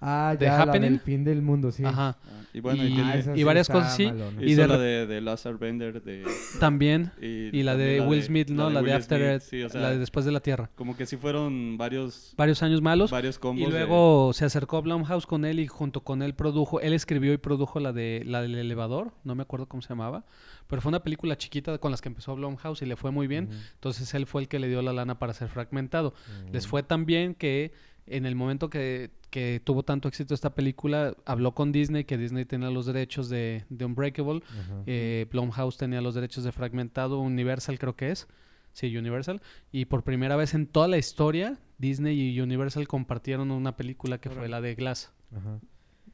Ah, The ya, la Happening. del fin del mundo, sí. Ajá. Ah, y bueno, y, Y- tiene- Ah, y varias cosas, sí. malona. y hizo de la de, de Lazar Bender de, También. y, Y la de Will Smith, ¿no? La de, After Smith, Earth, sí, o sea, la de Después de la Tierra. como que sí fueron varios, Varios años malos. varios combos Y de- luego se acercó Blumhouse con él y junto con él produjo, él escribió y produjo la de la del elevador, no me acuerdo cómo se llamaba, pero fue una película chiquita con las que empezó Blumhouse y le fue muy bien, Ujú. entonces él fue el que le dio la lana para ser fragmentado. Les Mm. fue tan bien que en el momento que, que tuvo tanto éxito esta película, habló con Disney, que Disney tenía los derechos de, de Unbreakable, eh, Blumhouse tenía los derechos de fragmentado, Universal creo que es. Sí, Universal. Y por primera vez en toda la historia, Disney y Universal compartieron una película que fue la de Glass. Ajá.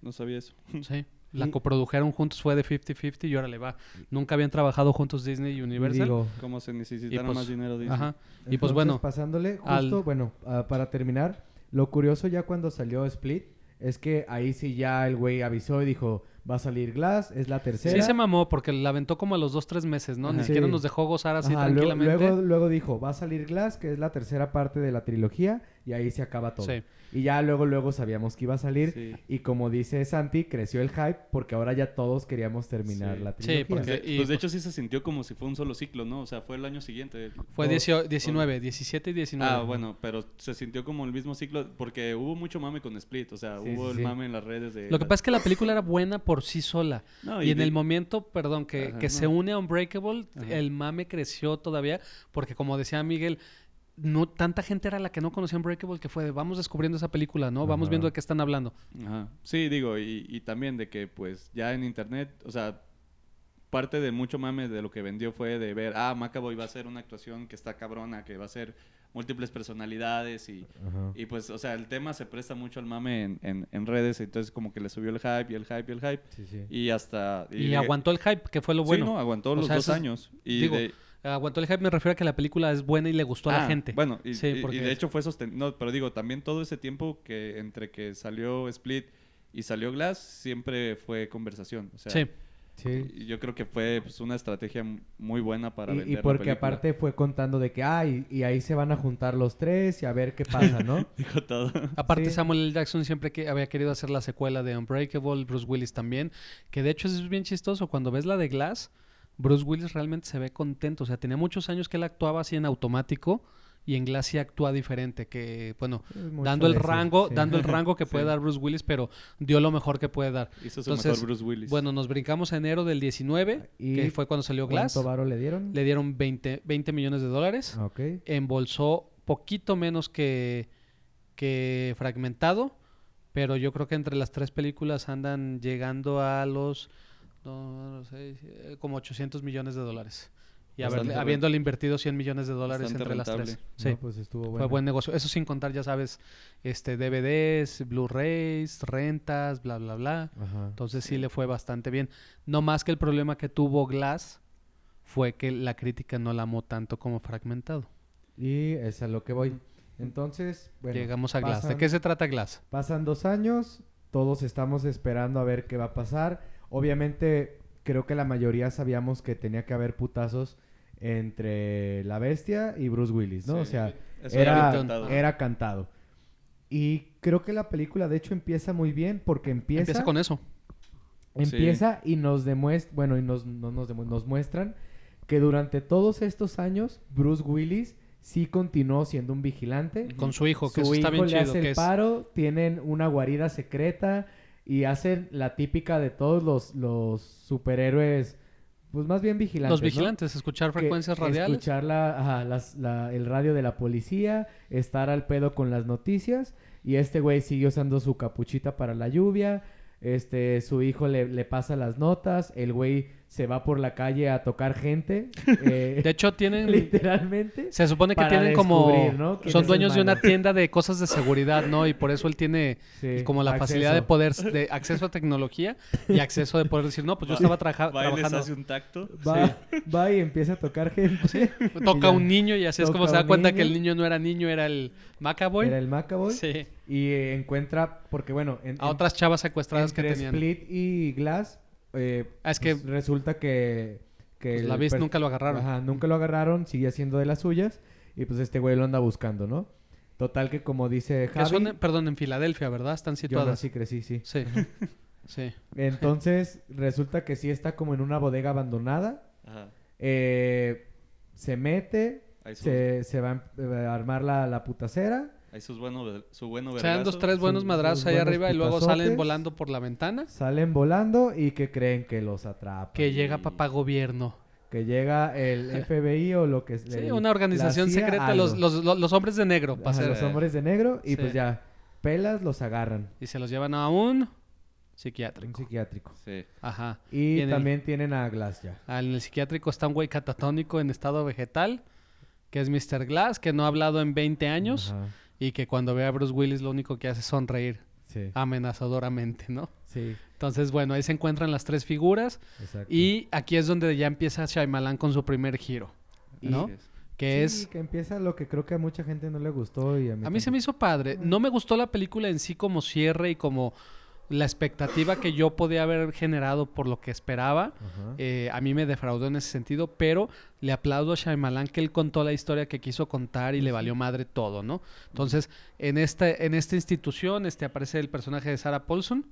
No sabía eso. Sí. [LAUGHS] La coprodujeron juntos, fue de 50-50 y órale va. Nunca habían trabajado juntos Disney y Universal. digo, Como se necesitaron pues, más dinero, dice. Ajá. Y pues bueno, pasándole justo, al- bueno, ah, para terminar, lo curioso ya cuando salió Split es que ahí sí ya el güey avisó y dijo, va a salir Glass, es la tercera. sí se mamó porque la aventó como a los dos, tres meses, ¿no? Ni siquiera Sí. nos dejó gozar así Ajá, luego, tranquilamente. luego, luego dijo, va a salir Glass, que es la tercera parte de la trilogía, y ahí se acaba todo. Sí. Y ya luego, luego sabíamos que iba a salir. Sí. Y como dice Santi, creció el hype porque ahora ya todos queríamos terminar Sí. la Sí, trilogía. porque- y- pues de hecho sí se sintió como si fue un solo ciclo, ¿no? O sea, fue el año siguiente. Fue Dos. 18 19, 17 y 19. Ah, bueno, pero se sintió como el mismo ciclo porque hubo mucho mame con Split, o sea, Sí, hubo sí, el sí. mame en las redes de... Lo que pasa es que la película era buena por sí sola. No, y, en de- el momento, perdón, que, Ajá, que no. se une a Unbreakable, Ajá. el mame creció todavía, porque como decía Miguel, no tanta gente era la que no conocía Unbreakable que fue de vamos descubriendo esa película, ¿no? Vamos Ajá. viendo de qué están hablando. Ajá. Sí, digo, y, y también de que pues ya en internet, o sea, parte de mucho mame de lo que vendió fue de ver, ah, Macaboy va a hacer una actuación que está cabrona, que va a ser múltiples personalidades y, y pues, o sea, el tema se presta mucho al mame en, en, en redes, entonces como que le subió el hype y el hype y el hype Sí, sí. y hasta... Y, aguantó el hype, que fue lo Sí, bueno. no, aguantó O los sea, dos es- años. Y digo, de- Aguantó el hype, me refiero a que la película es buena y le gustó a la Ah, gente. Bueno, y, Sí, y- y porque- de hecho fue sostenido. No, pero digo, también todo ese tiempo que entre que salió Split y salió Glass, siempre fue conversación. O sea, sí. Sí. y yo creo que fue pues, una estrategia muy buena para Y- vender Y, porque aparte fue contando de que, ah, y, y ahí se van a juntar los tres y a ver qué pasa, ¿no? [LAUGHS] Dijo todo. Aparte Sí. Samuel L. Jackson siempre que había querido hacer la secuela de Unbreakable, Bruce Willis también, que de hecho es bien chistoso, cuando ves la de Glass, Bruce Willis realmente se ve contento, o sea, tenía muchos años que él actuaba así en automático y en Glass sí actúa diferente, que bueno, dando el decir, rango, sí. dando el [LAUGHS] rango que Sí. puede dar Bruce Willis, pero dio lo mejor que puede dar. Hizo su Entonces, mejor Bruce Willis. Bueno, nos brincamos a enero del 19, ¿Y que fue cuando salió Glass. ¿Cuánto varo le dieron? Le dieron 20, 20 millones de dólares. Ah, Ok. Embolsó poquito menos que, que Fragmentado, pero yo creo que entre las tres películas andan llegando a los no, no sé, eh, como 800 millones de dólares. Y haberle- habiéndole invertido 100 millones de dólares entre las tres. Sí, No, pues estuvo fue buen negocio. Eso sin contar, ya sabes, este DVDs, Blu-rays, rentas, bla, bla, bla. Ajá. Entonces sí le fue bastante bien. No más que el problema que tuvo Glass fue que la crítica no la amó tanto como Fragmentado. Y es a lo que voy. Entonces, bueno, Llegamos a Glass. ¿De qué se trata Glass? pasan dos años, todos estamos esperando a ver qué va a pasar. Obviamente, creo que la mayoría sabíamos que tenía que haber putazos entre la bestia y Bruce Willis, ¿no? o sea, era, era cantado. era cantado. Y creo que la película, de hecho, empieza muy bien porque empieza, Empieza con eso. empieza y nos demuestra, bueno, y nos, no nos, demu- nos muestran que durante todos estos años Bruce Willis sí continuó siendo un vigilante. Con su hijo, que Su eso está hijo bien le chido. hace Que el es, paro, tienen una guarida secreta y hacen la típica de todos los, los superhéroes, pues más bien vigilantes. los ¿no? vigilantes, escuchar Que frecuencias radiales. Escuchar la- ajá, las- la- el radio de la policía, estar al pedo con las noticias. Y este güey sigue usando su capuchita para la lluvia. Este, su hijo le, le pasa las notas. El güey se va por la calle a tocar gente. [LAUGHS] eh, De hecho, tienen. [LAUGHS] literalmente. Se supone que tienen como. ¿no? Son dueños de una tienda de cosas de seguridad, ¿no? Y por eso él tiene Sí, como la facilidad de poder, de [LAUGHS] acceso a tecnología y acceso de poder decir, no, pues yo estaba traja- Va y les trabajando. hace un tacto. Va, va y empieza a tocar gente. Toca y ya. un niño y así es como Toca se da cuenta que el niño no era niño, era el Macaboy. Era el Macaboy. Sí. Y eh, encuentra, porque bueno, en, A en- otras chavas secuestradas que entre tenían. Split y Glass, eh, Ah, es que- pues, resulta que, que Pues la per- nunca lo agarraron. Ajá, nunca lo agarraron, sigue haciendo de las suyas y pues este güey lo anda buscando, ¿no? Total que como dice Javi, son, perdón, en Filadelfia, ¿verdad? Están yo situadas. nací, crecí, sí. Sí. [LAUGHS] sí. Entonces resulta que sí está como en una bodega abandonada, Ajá. eh, se mete, se, se va a em- a armar la, la putacera, ahí sus bueno, su bueno Se dan dos, vergazo. tres buenos madrazos ahí arriba y luego salen volando por la ventana. salen volando y que creen que los atrapa. Que llega papá gobierno. Que llega el [LAUGHS] FBI o lo que Sí, el- una organización CIA, secreta, los, los, los, los hombres de negro, para Ajá, ser- los hombres de negro y Sí. pues ya pelas los agarran y se los llevan a un un psiquiátrico. psiquiátrico Sí. Ajá. y Y en el- también tienen a Glass ya Ah, En el psiquiátrico está un güey catatónico en estado vegetal, que es Mr. Glass, que no ha hablado en 20 años Ajá, y que cuando ve a Bruce Willis lo único que hace es sonreír sí amenazadoramente, ¿no? sí Entonces, bueno, ahí se encuentran las tres figuras exacto y aquí es donde ya empieza Shyamalan con su primer giro, ¿no? Que Sí, es... que empieza lo que creo que a mucha gente no le gustó y a mí, A mí se me hizo padre. No me gustó la película en sí como cierre y como la expectativa que yo podía haber generado por lo que esperaba. Eh, a mí me defraudó en ese sentido, pero le aplaudo a Shyamalan que él contó la historia que quiso contar y le valió madre todo, ¿no? Entonces, en esta, en esta institución este, aparece el personaje de Sarah Paulson,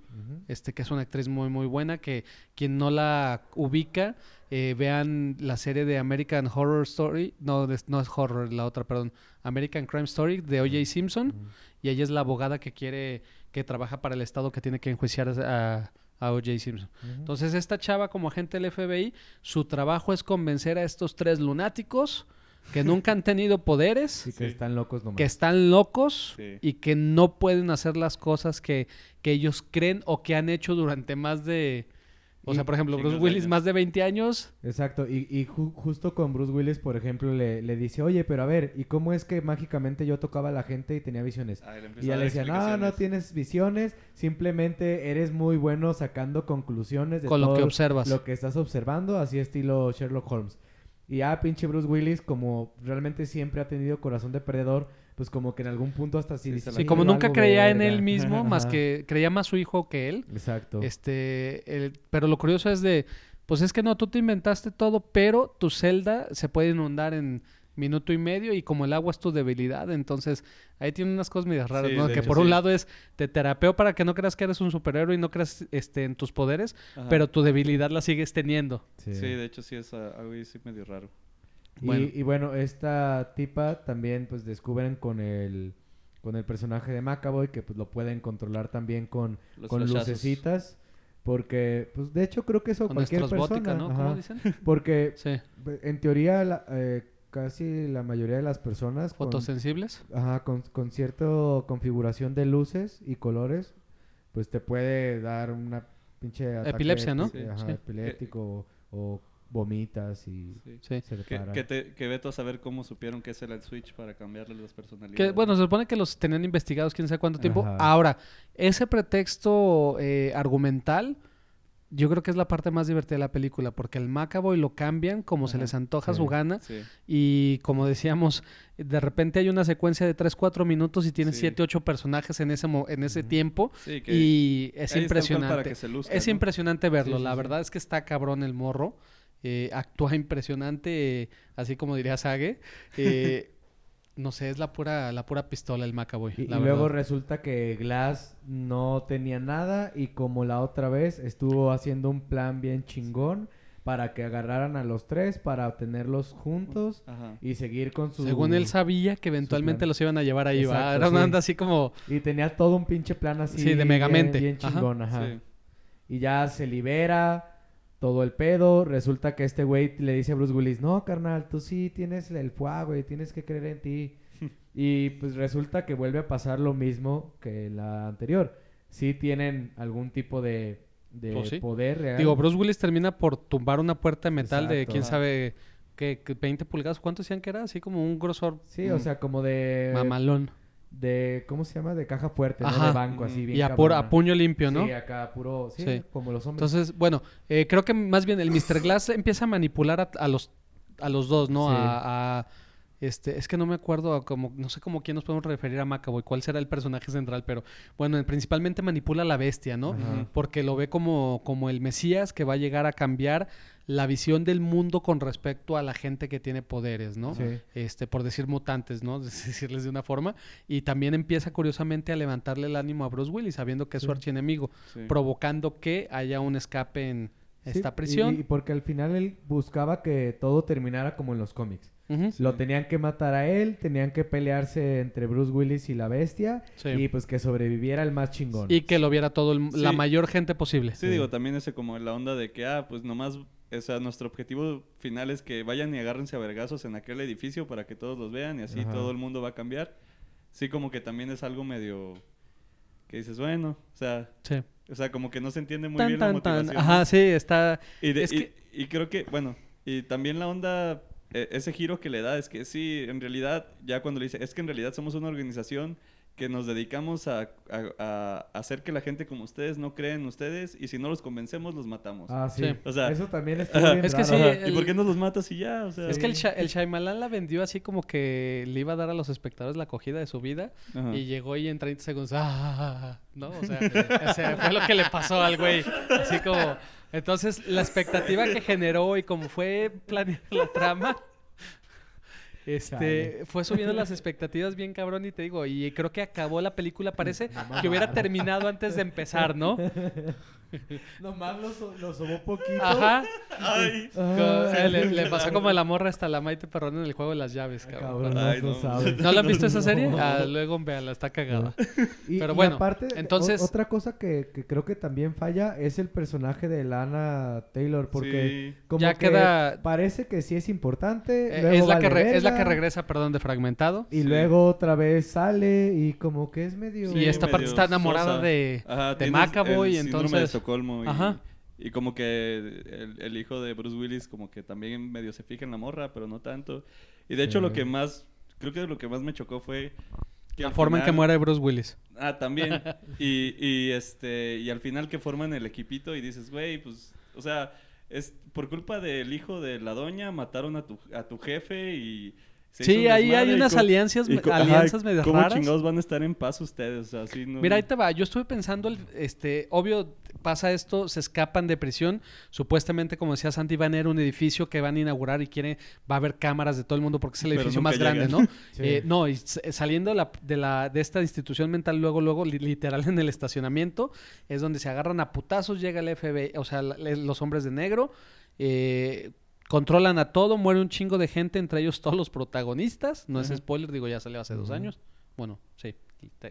este, que es una actriz muy, muy buena, que quien no la ubica, eh, vean la serie de American Horror Story, no, no es horror, la otra, perdón, American Crime Story de O.J. Simpson, y ella es la abogada que quiere, que trabaja para el Estado que tiene que enjuiciar a, a O.J. Simpson. Entonces, esta chava, como agente del FBI, su trabajo es convencer a estos tres lunáticos que [LAUGHS] nunca han tenido poderes, y que Sí. están locos nomás que están locos Sí. y que no pueden hacer las cosas que, que ellos creen o que han hecho durante más de... O Y sea, por ejemplo, Bruce Willis, años. más de 20 años. Exacto, y, y ju- justo con Bruce Willis, por ejemplo, le, le dice, oye, pero a ver, ¿y cómo es que mágicamente yo tocaba a la gente y tenía visiones? Ah, Y ya le decía, no, no explicaciones. tienes visiones, simplemente eres muy bueno sacando conclusiones de Con lo todo que observas. lo que estás observando, así estilo Sherlock Holmes. Y ya pinche Bruce Willis, como realmente siempre ha tenido corazón de perdedor, pues como que en algún punto hasta sí Sí, dice, se la Sí, "Sí, como nunca creía en verga". él mismo, [LAUGHS] más que creía más su hijo que él. Exacto. Este, el- pero lo curioso es de, pues es que no, tú te inventaste todo, pero tu celda se puede inundar en minuto y medio y como el agua es tu debilidad, entonces ahí tiene unas cosas medias raras, Sí, ¿no? Que hecho, por un sí. lado es, te terapeo para que no creas que eres un superhéroe y no creas este, en tus poderes, Ajá. pero tu debilidad la sigues teniendo. Sí. Sí, de hecho sí es algo así medio raro. Y, Bueno. y bueno, esta tipa también pues descubren con el con el personaje de Macaboy que pues lo pueden controlar también con, Los con flashazos. lucecitas porque pues de hecho creo que eso Con cualquier persona ¿no? ¿Cómo dicen? porque Sí. en teoría la- eh, casi la mayoría de las personas con, Fotosensibles. ajá, con, con cierta configuración de luces y colores pues te puede dar una pinche ataque Epilepsia, ¿no? ajá, Sí. epiléptico o, o vomitas y Sí. Sí. se te Que, para. que, te, que veto a saber cómo supieron que ese era el switch para cambiarle las personalidades. Que, bueno, se supone que los tenían investigados quién sabe cuánto tiempo. Ajá. Ahora, ese pretexto eh, argumental, yo creo que es la parte más divertida de la película, porque el Macaboy lo cambian como se les antoja Sí. su gana. Sí. Y como decíamos, de repente hay una secuencia de 3, 4 minutos y tiene Sí. 7, 8 personajes en ese, mo- en ese Ujú. tiempo. Sí, que Y es impresionante. Para que se luzca, Es ¿no? impresionante verlo. Sí, sí, la sí. verdad es que está cabrón el morro. Eh, actúa impresionante, eh, así como diría Sage. Eh, [LAUGHS] no sé, es la pura, la pura pistola el Macaboy. Y, la y luego resulta que Glass no tenía nada y como la otra vez estuvo haciendo un plan bien chingón para que agarraran a los tres para tenerlos juntos Ajá. y seguir con su... Según él sabía que eventualmente los iban a llevar ahí, ¿va? Exacto, Era una sí. onda así como... Y tenía todo un pinche plan así. Sí, de bien- Megamente. Bien, chingón, ajá. Sí. Y ya se libera todo el pedo. Resulta que este güey le dice a Bruce Willis, no, carnal, tú sí tienes el fuego, güey, tienes que creer en ti. [LAUGHS] y pues resulta que vuelve a pasar lo mismo que la anterior. Sí tienen algún tipo de, de Pues sí. poder real. Digo, Bruce Willis termina por tumbar una puerta de metal de quién sabe qué, qué, 20 pulgadas. ¿Cuánto decían que era? Así como un grosor Sí, o sea, como de... mamalón. De, ¿cómo se llama? De caja fuerte, ¿no? De banco, así bien Y a, puro- a puño limpio, ¿no? Sí, acá puro... Sí, Sí. como los hombres. Entonces, bueno, eh, creo que más bien el Mr. Glass empieza a manipular a, a los a los dos, ¿no? Sí. A, a- este, es que no me acuerdo a como, no sé cómo quién nos podemos referir a Macaboy, cuál será el personaje central, pero bueno, principalmente manipula a la bestia, ¿no? Ajá. Porque lo ve como, como el Mesías que va a llegar a cambiar la visión del mundo con respecto a la gente que tiene poderes, ¿no? Sí. Este, por decir mutantes, ¿no? [LAUGHS] Decirles de una forma. Y también empieza curiosamente a levantarle el ánimo a Bruce Willis, sabiendo que es su archienemigo Sí. provocando que haya un escape en Sí, esta y- prisión. Y, porque al final él buscaba que todo terminara como en los cómics. Ujú, Lo tenían que matar a él, tenían que pelearse entre Bruce Willis y la bestia. sí. Y pues que sobreviviera el más chingón. Y que lo viera todo el- la Sí. mayor gente posible. Sí, digo, también ese como la onda de que, ah, pues nomás, o sea, nuestro objetivo final es que vayan y agárrense a vergazos en aquel edificio para que todos los vean y así Ajá. todo el mundo va a cambiar. Sí, como que también es algo medio que dices, bueno, o sea, Sí. o sea, como que no se entiende muy Tan, bien la tan, tan. motivación. Ajá, sí, está. Y, de- Es y- que- y creo que, bueno, y también la onda, ese giro que le da es que sí, en realidad, ya cuando le dice, es que en realidad somos una organización que nos dedicamos a, a- a hacer que la gente como ustedes no cree en ustedes y si no los convencemos, los matamos. Ah, sí. Sí. O sea, Eso también [LAUGHS] ajá. bien Es que raro. sí, el- ¿Y por qué no los matas y ya? O sea, Es que el. Sha- el Shyamalan la vendió así como que le iba a dar a los espectadores la acogida de su vida Ajá. y llegó y en 30 segundos, ¡ah! ¿No? O sea, [LAUGHS] o sea, fue lo que le pasó al güey. Así como. Entonces, la expectativa que generó y como fue planeada la trama, este, Chale. fue subiendo las expectativas bien cabrón y te digo, y creo que acabó la película, parece que hubiera terminado antes de empezar, ¿no? [LAUGHS] Nomás lo, so- lo sobó poquito. Ajá. Ay, Co- le, le pasó [LAUGHS] como la morra hasta la Maite Perrón en el juego de las llaves, Ah, cabrón. cabrón, Ay, no, sabes. ¿No la [LAUGHS] han visto esa serie? No. Ah, luego véanla, está cagada. Y, Pero y bueno, aparte, entonces- o- otra cosa que, que creo que también falla es el personaje de Lana Taylor, porque sí. como Ya que queda- parece que sí es importante, Eh, luego es, la vale que re- es la que regresa, perdón, de fragmentado. y Sí. luego otra vez sale y como que es medio... y esta parte está enamorada sosa. de... Ajá, de Macaboy, el síndrome de entonces- Estocolmo y, Ajá. y como que el, el hijo de Bruce Willis como que también medio se fija en la morra, pero no tanto. Y de hecho Sí. lo que más, creo que lo que más me chocó fue que la forma en que final- muere Bruce Willis. Ah, también. [LAUGHS] y, y este, y al final que forman el equipito y dices, güey, pues, o sea, es por culpa del hijo de la doña mataron a tu, a tu jefe y... Sí, ahí hay unas alianzas, alianzas medio ¿Cómo raras. chingados van a estar en paz ustedes? O sea, así no... Mira, ahí te va. Yo estuve pensando, el- este, obvio, pasa esto, se escapan de prisión. Supuestamente, como decía Santi, van a ir a un edificio que van a inaugurar y quiere, va a haber cámaras de todo el mundo porque es el edificio más grande. ¿no? [LAUGHS] Sí. Eh, no, y s- saliendo de, la, de, la- de esta institución mental, luego, luego, li- literal en el estacionamiento, es donde se agarran a putazos, llega el FBI, o sea, la- los hombres de negro, eh, controlan a todo, muere un chingo de gente, entre ellos todos los protagonistas. No es spoiler, digo, ya salió hace dos años. Bueno, sí,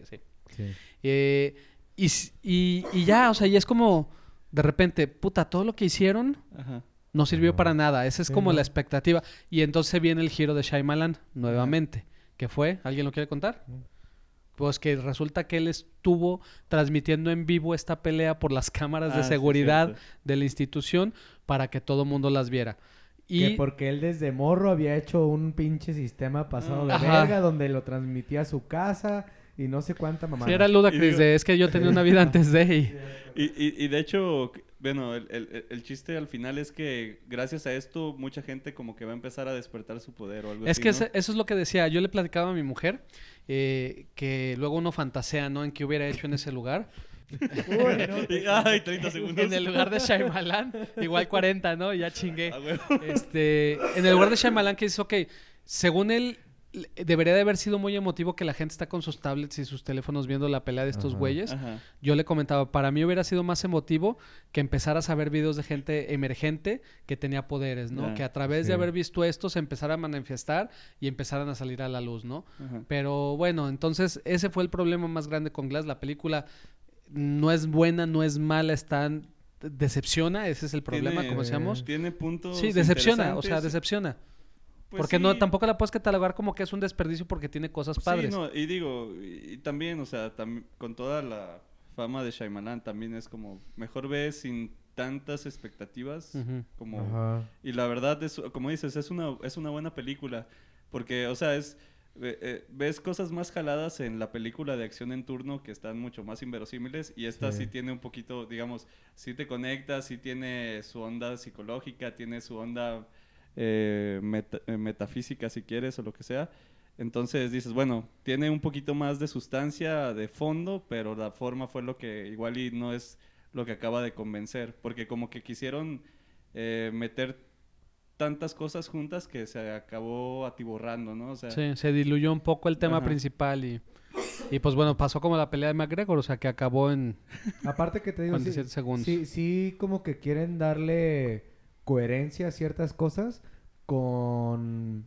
sí. Sí. Eh, y, y, y ya, o sea, y es como, de repente, puta, todo lo que hicieron Ajá. no sirvió No. para nada. Esa es Sí, como no. la expectativa. Y entonces viene el giro de Shyamalan nuevamente. ¿Qué fue? ¿Alguien lo quiere contar? Pues que resulta que él estuvo transmitiendo en vivo esta pelea por las cámaras Ah, de sí, seguridad de la institución para que todo mundo las viera. Que porque él desde morro había hecho un pinche sistema pasado de Ajá. verga donde lo transmitía a su casa y no sé cuánta mamá. sí, era Ludacris de, es que yo tenía una vida antes de... [LAUGHS] y- Y, y, y de hecho, bueno, el, el- el chiste al final es que gracias a esto mucha gente como que va a empezar a despertar su poder o algo Es así, que ¿no? ese- eso es lo que decía. Yo le platicaba a mi mujer eh, que luego uno fantasea, ¿no? En qué hubiera hecho en ese lugar. Uy, [LAUGHS] no, Y- Ay, 30 segundos. en el lugar de Shyamalan, [LAUGHS] igual 40, ¿no? Ya chingué. Ah. Este, en el lugar de Shyamalan que dice, ok, según él, debería de haber sido muy emotivo que la gente está con sus tablets y sus teléfonos viendo la pelea de estos Ajá. güeyes. Ajá. Yo le comentaba, para mí hubiera sido más emotivo que empezaras a ver videos de gente emergente que tenía poderes, ¿no? Que a través sí. de haber visto esto se empezara a manifestar y empezaran a salir a la luz, ¿no? Ajá. Pero bueno, entonces ese fue el problema más grande con Glass. La película no es buena, no es mala, está decepciona, ese es el problema, como decíamos. Tiene puntos. Sí, decepciona, o sea, decepciona. Pues porque no tampoco la puedes catalogar como que es un desperdicio porque tiene cosas padres. Sí, no, y digo, y, y también, o sea, tam- con toda la fama de Shyamalan, también es como, mejor ves sin tantas expectativas, como... Ajá. Y la verdad, es, como dices, es una, es una buena película, porque, o sea, es... eh, ves cosas más jaladas en la película de acción en turno que están mucho más inverosímiles y esta Sí. sí, tiene un poquito, digamos, sí te conecta, sí tiene su onda psicológica, tiene su onda eh, meta- eh, metafísica si quieres o lo que sea. Entonces dices, bueno, tiene un poquito más de sustancia, de fondo, pero la forma fue lo que igual y no es lo que acaba de convencer, porque como que quisieron eh, meter tantas cosas juntas que se acabó atiborrando, ¿no? O sea, Sí, se diluyó un poco el tema Ajá. principal y, y pues bueno, pasó como la pelea de McGregor, o sea, que acabó en [LAUGHS] Aparte que te digo, sí, 47 segundos. sí, sí, como que quieren darle coherencia a ciertas cosas con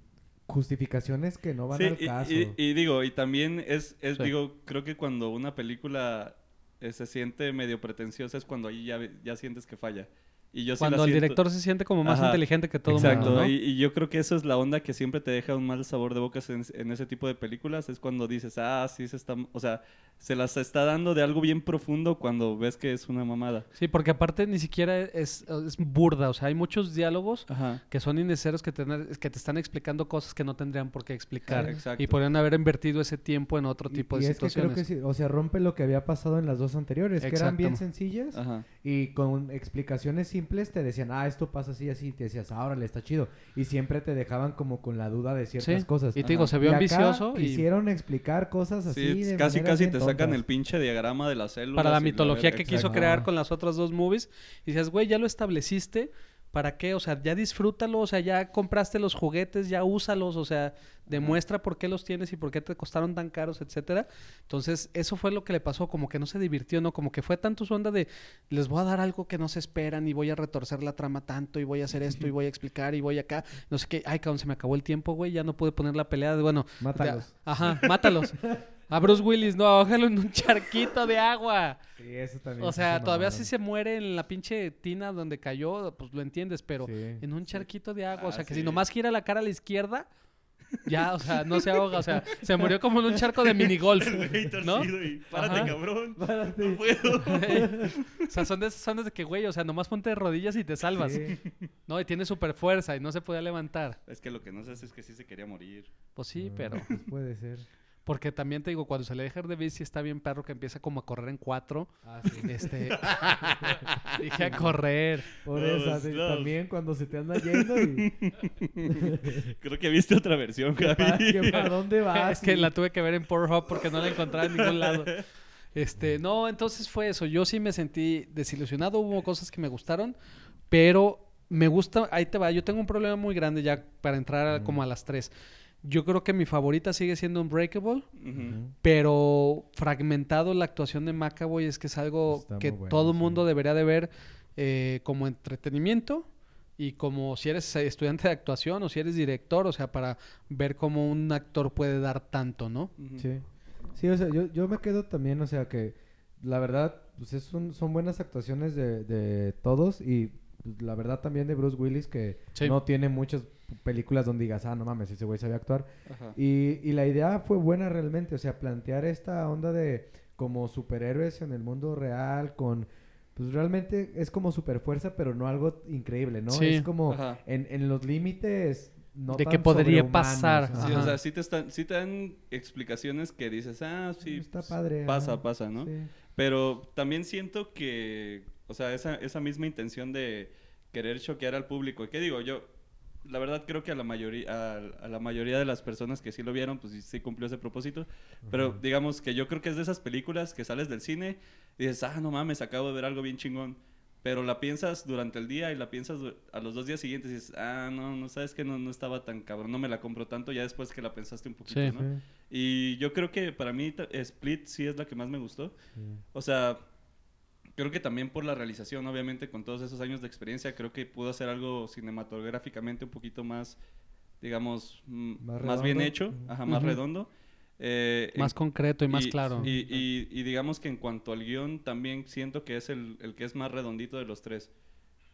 justificaciones que no van Sí, al y, caso. y- y digo, y también es, es Sí. digo, creo que cuando una película eh, se siente medio pretenciosa es cuando ahí ya, ya sientes que falla. Y yo sí la Cuando el director se siente como más Ajá. inteligente que todo el Exacto, mundo, ¿no? y, y yo creo que eso es la onda que siempre te deja un mal sabor de boca en, en ese tipo de películas, es cuando dices, ah, sí, se está, o sea, se las está dando de algo bien profundo cuando ves que es una mamada. Sí, porque aparte ni siquiera es, es burda, o sea, hay muchos diálogos Ajá. que son innecesarios que te, que te están explicando cosas que no tendrían por qué explicar. Exacto. Y podrían haber invertido ese tiempo en otro Y- tipo y de es que creo situaciones. que sí, o sea, rompe lo que había pasado en las dos anteriores, que eran bien Exacto. sencillas Ajá. Y con explicaciones simples te decían, ah, esto pasa así, así, y te decías, ah, órale, está chido. Y siempre te dejaban como con la duda de ciertas Sí, cosas. Y te digo, se vio Y acá ambicioso y quisieron explicar cosas así Sí, de casi casi te sacan el pinche diagrama de las células. para la mitología que quiso crear con las otras dos movies. Y dices, güey, ya lo estableciste. ¿Para qué? O sea, ya disfrútalo, o sea, ya compraste los juguetes, ya úsalos, o sea, demuestra por qué los tienes y por qué te costaron tan caros, etcétera. Entonces, eso fue lo que le pasó, como que no se divirtió, ¿no? Como que fue tanto su onda de, les voy a dar algo que no se esperan y voy a retorcer la trama tanto y voy a hacer esto y voy a explicar y voy acá. No sé qué, ay, cabrón, se me acabó el tiempo, güey, ya no pude poner la pelea de, bueno, de- Mátalos. ajá, mátalos. [LAUGHS] A Bruce Willis, no, ahógalo en un charquito de agua. Sí, eso también O sea, se todavía si se muere en la pinche tina donde cayó, pues lo entiendes, pero Sí. en un charquito de agua, o Ah, sea, que sí. si nomás gira la cara a la izquierda, ya, o sea, no se ahoga, o sea, se murió como en un charco de minigolf, El güey ¿no? y, párate, Ajá. cabrón. [LAUGHS] Párate. No puedo. [LAUGHS] o sea, son de zonas de que, güey, o sea, nomás ponte de rodillas y te salvas, Sí. ¿no? Y tiene super fuerza y no se podía levantar. Es que lo que no sé es que sí se quería morir. Pues sí, Ah, pero... pues puede ser. Porque también te digo, cuando se le deja de bici está bien perro que empieza como a correr en cuatro. Ah, sí. Este... [LAUGHS] dije a correr. Por No, eso, pues, así, también cuando se te anda yendo y... [LAUGHS] Creo que viste otra versión, [LAUGHS] ¿Qué pa- Javi. ¿Para dónde vas? es que la tuve que ver en Pornhub porque no la encontraba en ningún lado. Este, no, entonces fue eso. Yo sí me sentí desilusionado. Hubo cosas que me gustaron, pero me gusta. Ahí te va. Yo tengo un problema muy grande ya para entrar a- como a las 3. Yo creo que mi favorita sigue siendo Unbreakable, Ujú. pero fragmentado la actuación de McAvoy es que es algo Está que todo el sí. mundo debería de ver eh, como entretenimiento y como si eres eh, estudiante de actuación o si eres director, o sea, para ver cómo un actor puede dar tanto, ¿no? Sí. Sí, o sea, yo, yo me quedo también, o sea, que la verdad, pues es un- son buenas actuaciones de, de todos y la verdad también de Bruce Willis que Sí. no tiene muchas películas donde digas, ah, no mames, ese güey sabe actuar. Ajá. Y, y la idea fue buena realmente, o sea, plantear esta onda de como superhéroes en el mundo real con... Pues realmente es como superfuerza, pero no algo increíble, ¿no? Sí. Es como en, en los límites no De que podría pasar. Sí, o sea, sí te, están, sí te dan explicaciones que dices, ah, sí, Está pues, padre. pasa, ajá. pasa, ¿no? Sí. Pero también siento que, o sea, esa, esa misma intención de querer choquear al público. ¿Qué digo? Yo, la verdad creo que a la mayoría, a, a la mayoría de las personas que sí lo vieron, pues sí, cumplió ese propósito. Pero Ajá. digamos que yo creo que es de esas películas que sales del cine y dices, ah, no mames, acabo de ver algo bien chingón. pero la piensas durante el día y la piensas a los dos días siguientes y dices, ah, no, no sabes que no, no estaba tan cabrón, no me la compro tanto ya después que la pensaste un poquito, Sí. ¿no? Sí, Y yo creo que para mí Split sí es la que más me gustó. sí. O sea, creo que también por la realización, obviamente con todos esos años de experiencia, creo que pudo hacer algo cinematográficamente un poquito más, digamos, Más más, bien hecho, ajá, más redondo. Eh, en- Más concreto y más y- claro. Y, y- y digamos que en cuanto al guion, también siento que es el, el que es más redondito de los tres.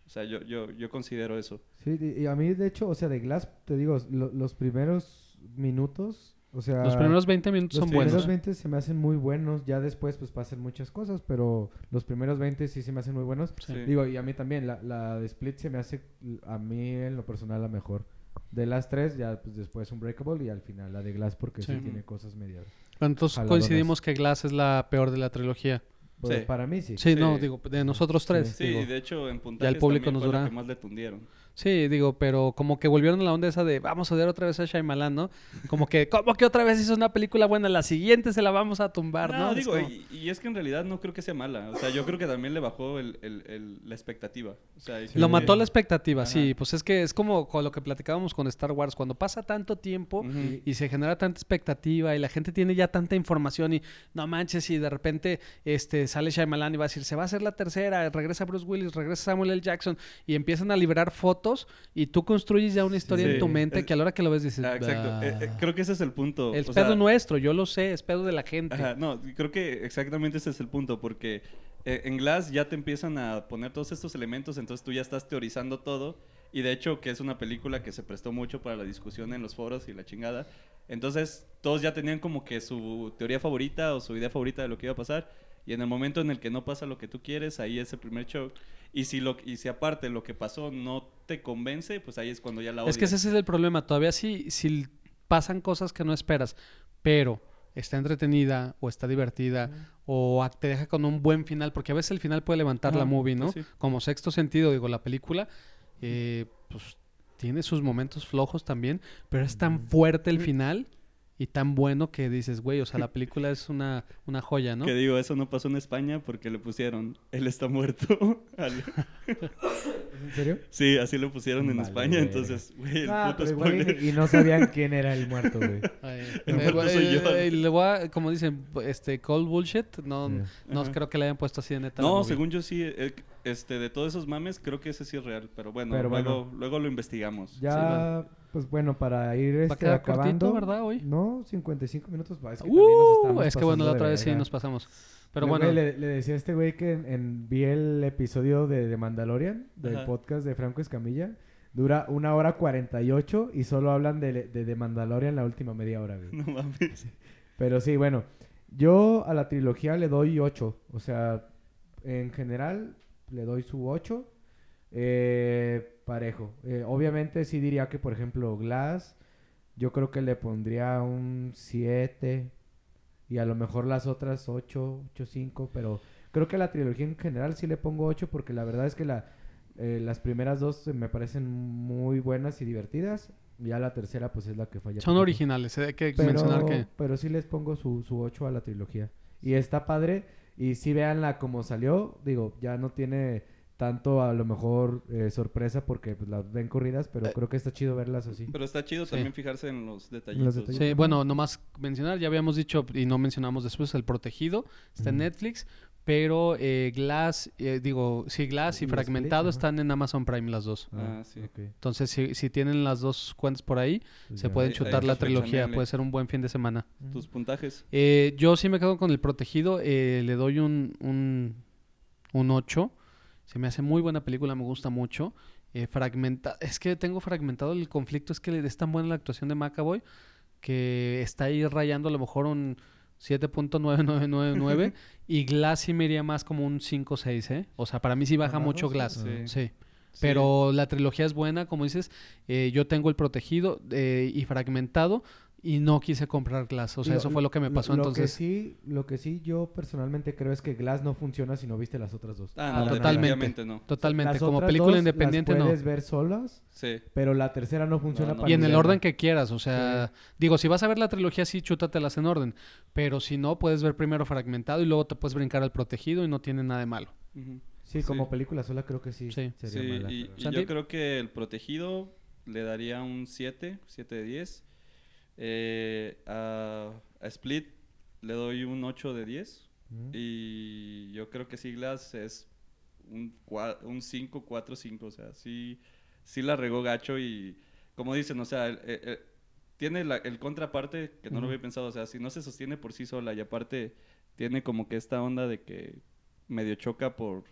O sea, yo, yo, yo considero eso. Sí, y y a mí, de hecho, o sea, de Glass, te digo, lo- los primeros minutos, o sea... Los primeros 20 minutos los son primeros buenos. 20 se me hacen muy buenos, ya después pues pasan muchas cosas, pero los primeros 20 sí se me hacen muy buenos. Sí. Digo, y a mí también, la, la de Split se me hace, a mí en lo personal, la mejor. De las tres, ya pues después Unbreakable y al final la de Glass porque sí, Sí. tiene cosas medias. Entonces coincidimos que Glass es la peor de la trilogía. Pero Sí. Para mí sí. Sí, Sí. no, digo, de nosotros tres. Sí. Digo. y de hecho en puntajes público también nos fue la dura. que más le tundieron. Sí, digo, pero como que volvieron a la onda esa de vamos a odiar otra vez a Shyamalan, ¿no? Como que, ¿cómo que otra vez hizo una película buena? La siguiente se la vamos a tumbar, ¿no? No, Es digo, como- y, y es que en realidad no creo que sea mala. O sea, yo creo que también le bajó el, el- el- la expectativa. O sea, Sí. Lo mató la expectativa, Ajá. sí. Pues es que es como con lo que platicábamos con Star Wars. Cuando pasa tanto tiempo y se genera tanta expectativa y la gente tiene ya tanta información y no manches y de repente este sale Shyamalan y va a decir se va a hacer la tercera regresa Bruce Willis regresa Samuel L. Jackson y empiezan a liberar fotos y tú construyes ya una historia Sí. en tu mente Es- que a la hora que lo ves dices Ah, exacto. "Ah". Eh, eh, creo que ese es el punto. es O pedo sea, nuestro yo lo sé es pedo de la gente Ajá, no, creo que exactamente ese es el punto, porque eh, en Glass ya te empiezan a poner todos estos elementos, entonces tú ya estás teorizando todo, y de hecho que es una película que se prestó mucho para la discusión en los foros y la chingada, entonces todos ya tenían como que su teoría favorita o su idea favorita de lo que iba a pasar, y en el momento en el que no pasa lo que tú quieres, ahí es el primer shock, y si, lo, y si aparte lo que pasó no te convence, pues ahí es cuando ya la odias. es que ese es el problema todavía si si pasan cosas que no esperas pero está entretenida o está divertida o a- te deja con un buen final, porque a veces el final puede levantar la movie, ¿no? pues sí. Como sexto sentido, digo, la película, eh, pues tiene sus momentos flojos también, pero es tan fuerte el final y tan bueno que dices, güey, o sea, la película es una, una joya, ¿no? Que digo, eso no pasó en España porque le pusieron, él está muerto. [LAUGHS] al- [LAUGHS] ¿En serio? Sí, así lo pusieron en España, entonces, güey, el Ah, puto pero igual spoiler. y, y no sabían [LAUGHS] quién era el muerto, güey. El eh, muerto soy yo. eh, le voy a- como dicen, este, cold bullshit, no, Sí. no Ajá. creo que le hayan puesto así de neta. No, según yo sí, eh, este, de todos esos mames, creo que ese sí es real, pero bueno, Pero luego, bueno. luego lo investigamos. Ya, pues bueno, para ir este, quedar cortito, acabando. ¿verdad, hoy? No, 55 minutos. va, Es que nos Uh, estamos es que bueno, la otra vez sí nos pasamos. Pero Luego, bueno, Le, le decía a este güey que en, en- vi el episodio de, de Mandalorian, del Ajá. podcast de Franco Escamilla. Dura una hora 48 y solo hablan de, de, de Mandalorian la última media hora, güey. No mames. Pero sí, bueno, yo a la trilogía le doy 8. O sea, en general le doy su 8. Eh, parejo. Eh, obviamente sí diría que, por ejemplo, Glass, yo creo que le pondría un 7. Y a lo mejor las otras 8, 8, 5. Pero creo que a la trilogía en general sí le pongo 8 porque la verdad es que la, eh, las primeras dos me parecen muy buenas y divertidas. Ya la tercera pues es la que falla. son originales, eh, hay que Pero, mencionar que... pero sí les pongo su, su 8 a la trilogía. Y está padre. Y sí véanla como salió. Digo, ya no tiene tanto a lo mejor eh, sorpresa porque pues, las ven corridas, pero Eh, creo que está chido verlas así. Pero está chido Sí. también fijarse en los detallitos. detallitos. Sí, bueno, nomás mencionar, ya habíamos dicho y no mencionamos después El Protegido, está en. Netflix, pero eh, Glass, eh, digo, sí, Glass y Y Fragmentado están en Amazon Prime las dos. Ah, sí. ok. Entonces, si, si tienen las dos cuentas por ahí, Pues se ya. pueden chutar ahí la trilogía, puede ser un buen fin de semana. Ujú. Tus puntajes. Eh, yo sí me quedo con El Protegido, eh, le doy un, un, un 8. Se me hace muy buena película, me gusta mucho. Eh, fragmenta es que tengo fragmentado el conflicto, es que le es tan buena la actuación de McAvoy que está ahí rayando a lo mejor un 7.9999 [LAUGHS] y Glass sí me iría más como un 5.6, ¿eh? O sea, para mí sí baja mucho. Glass. Sí. Sí. Sí. Pero la trilogía es buena, como dices. eh, yo tengo el protegido eh, y fragmentado y no quise comprar Glass. O sea, Digo, eso fue lo que me pasó. Lo entonces, que sí, lo que sí yo personalmente creo es que Glass no funciona si no viste las otras dos. Ah, Ah, no, totalmente. no. totalmente. Las Como otras película dos independiente, las no. puedes ver solas, Sí. pero la tercera no funciona No, no. para Y en el orden que quieras, o sea, digo, si vas a ver la trilogía, sí, chútatelas en orden. Pero si no, puedes ver primero fragmentado y luego te puedes brincar al protegido y no tiene nada de malo. Ujú. Sí, Sí. como película sola creo que sí, Sí. sería Sí, mala. y, pero- y Santi. yo creo que el protegido le daría un 7, 7 de 10. Eh, a, a Split le doy un 8 de 10. Ujú. Y yo creo que Siglas es un, cua- un 5, 4, 5. O sea, sí, sí la regó gacho y como dicen, o sea, el- el- el- tiene la- el contraparte que no Ujú. lo había pensado. O sea, si no se sostiene por sí sola y aparte tiene como que esta onda de que medio choca por,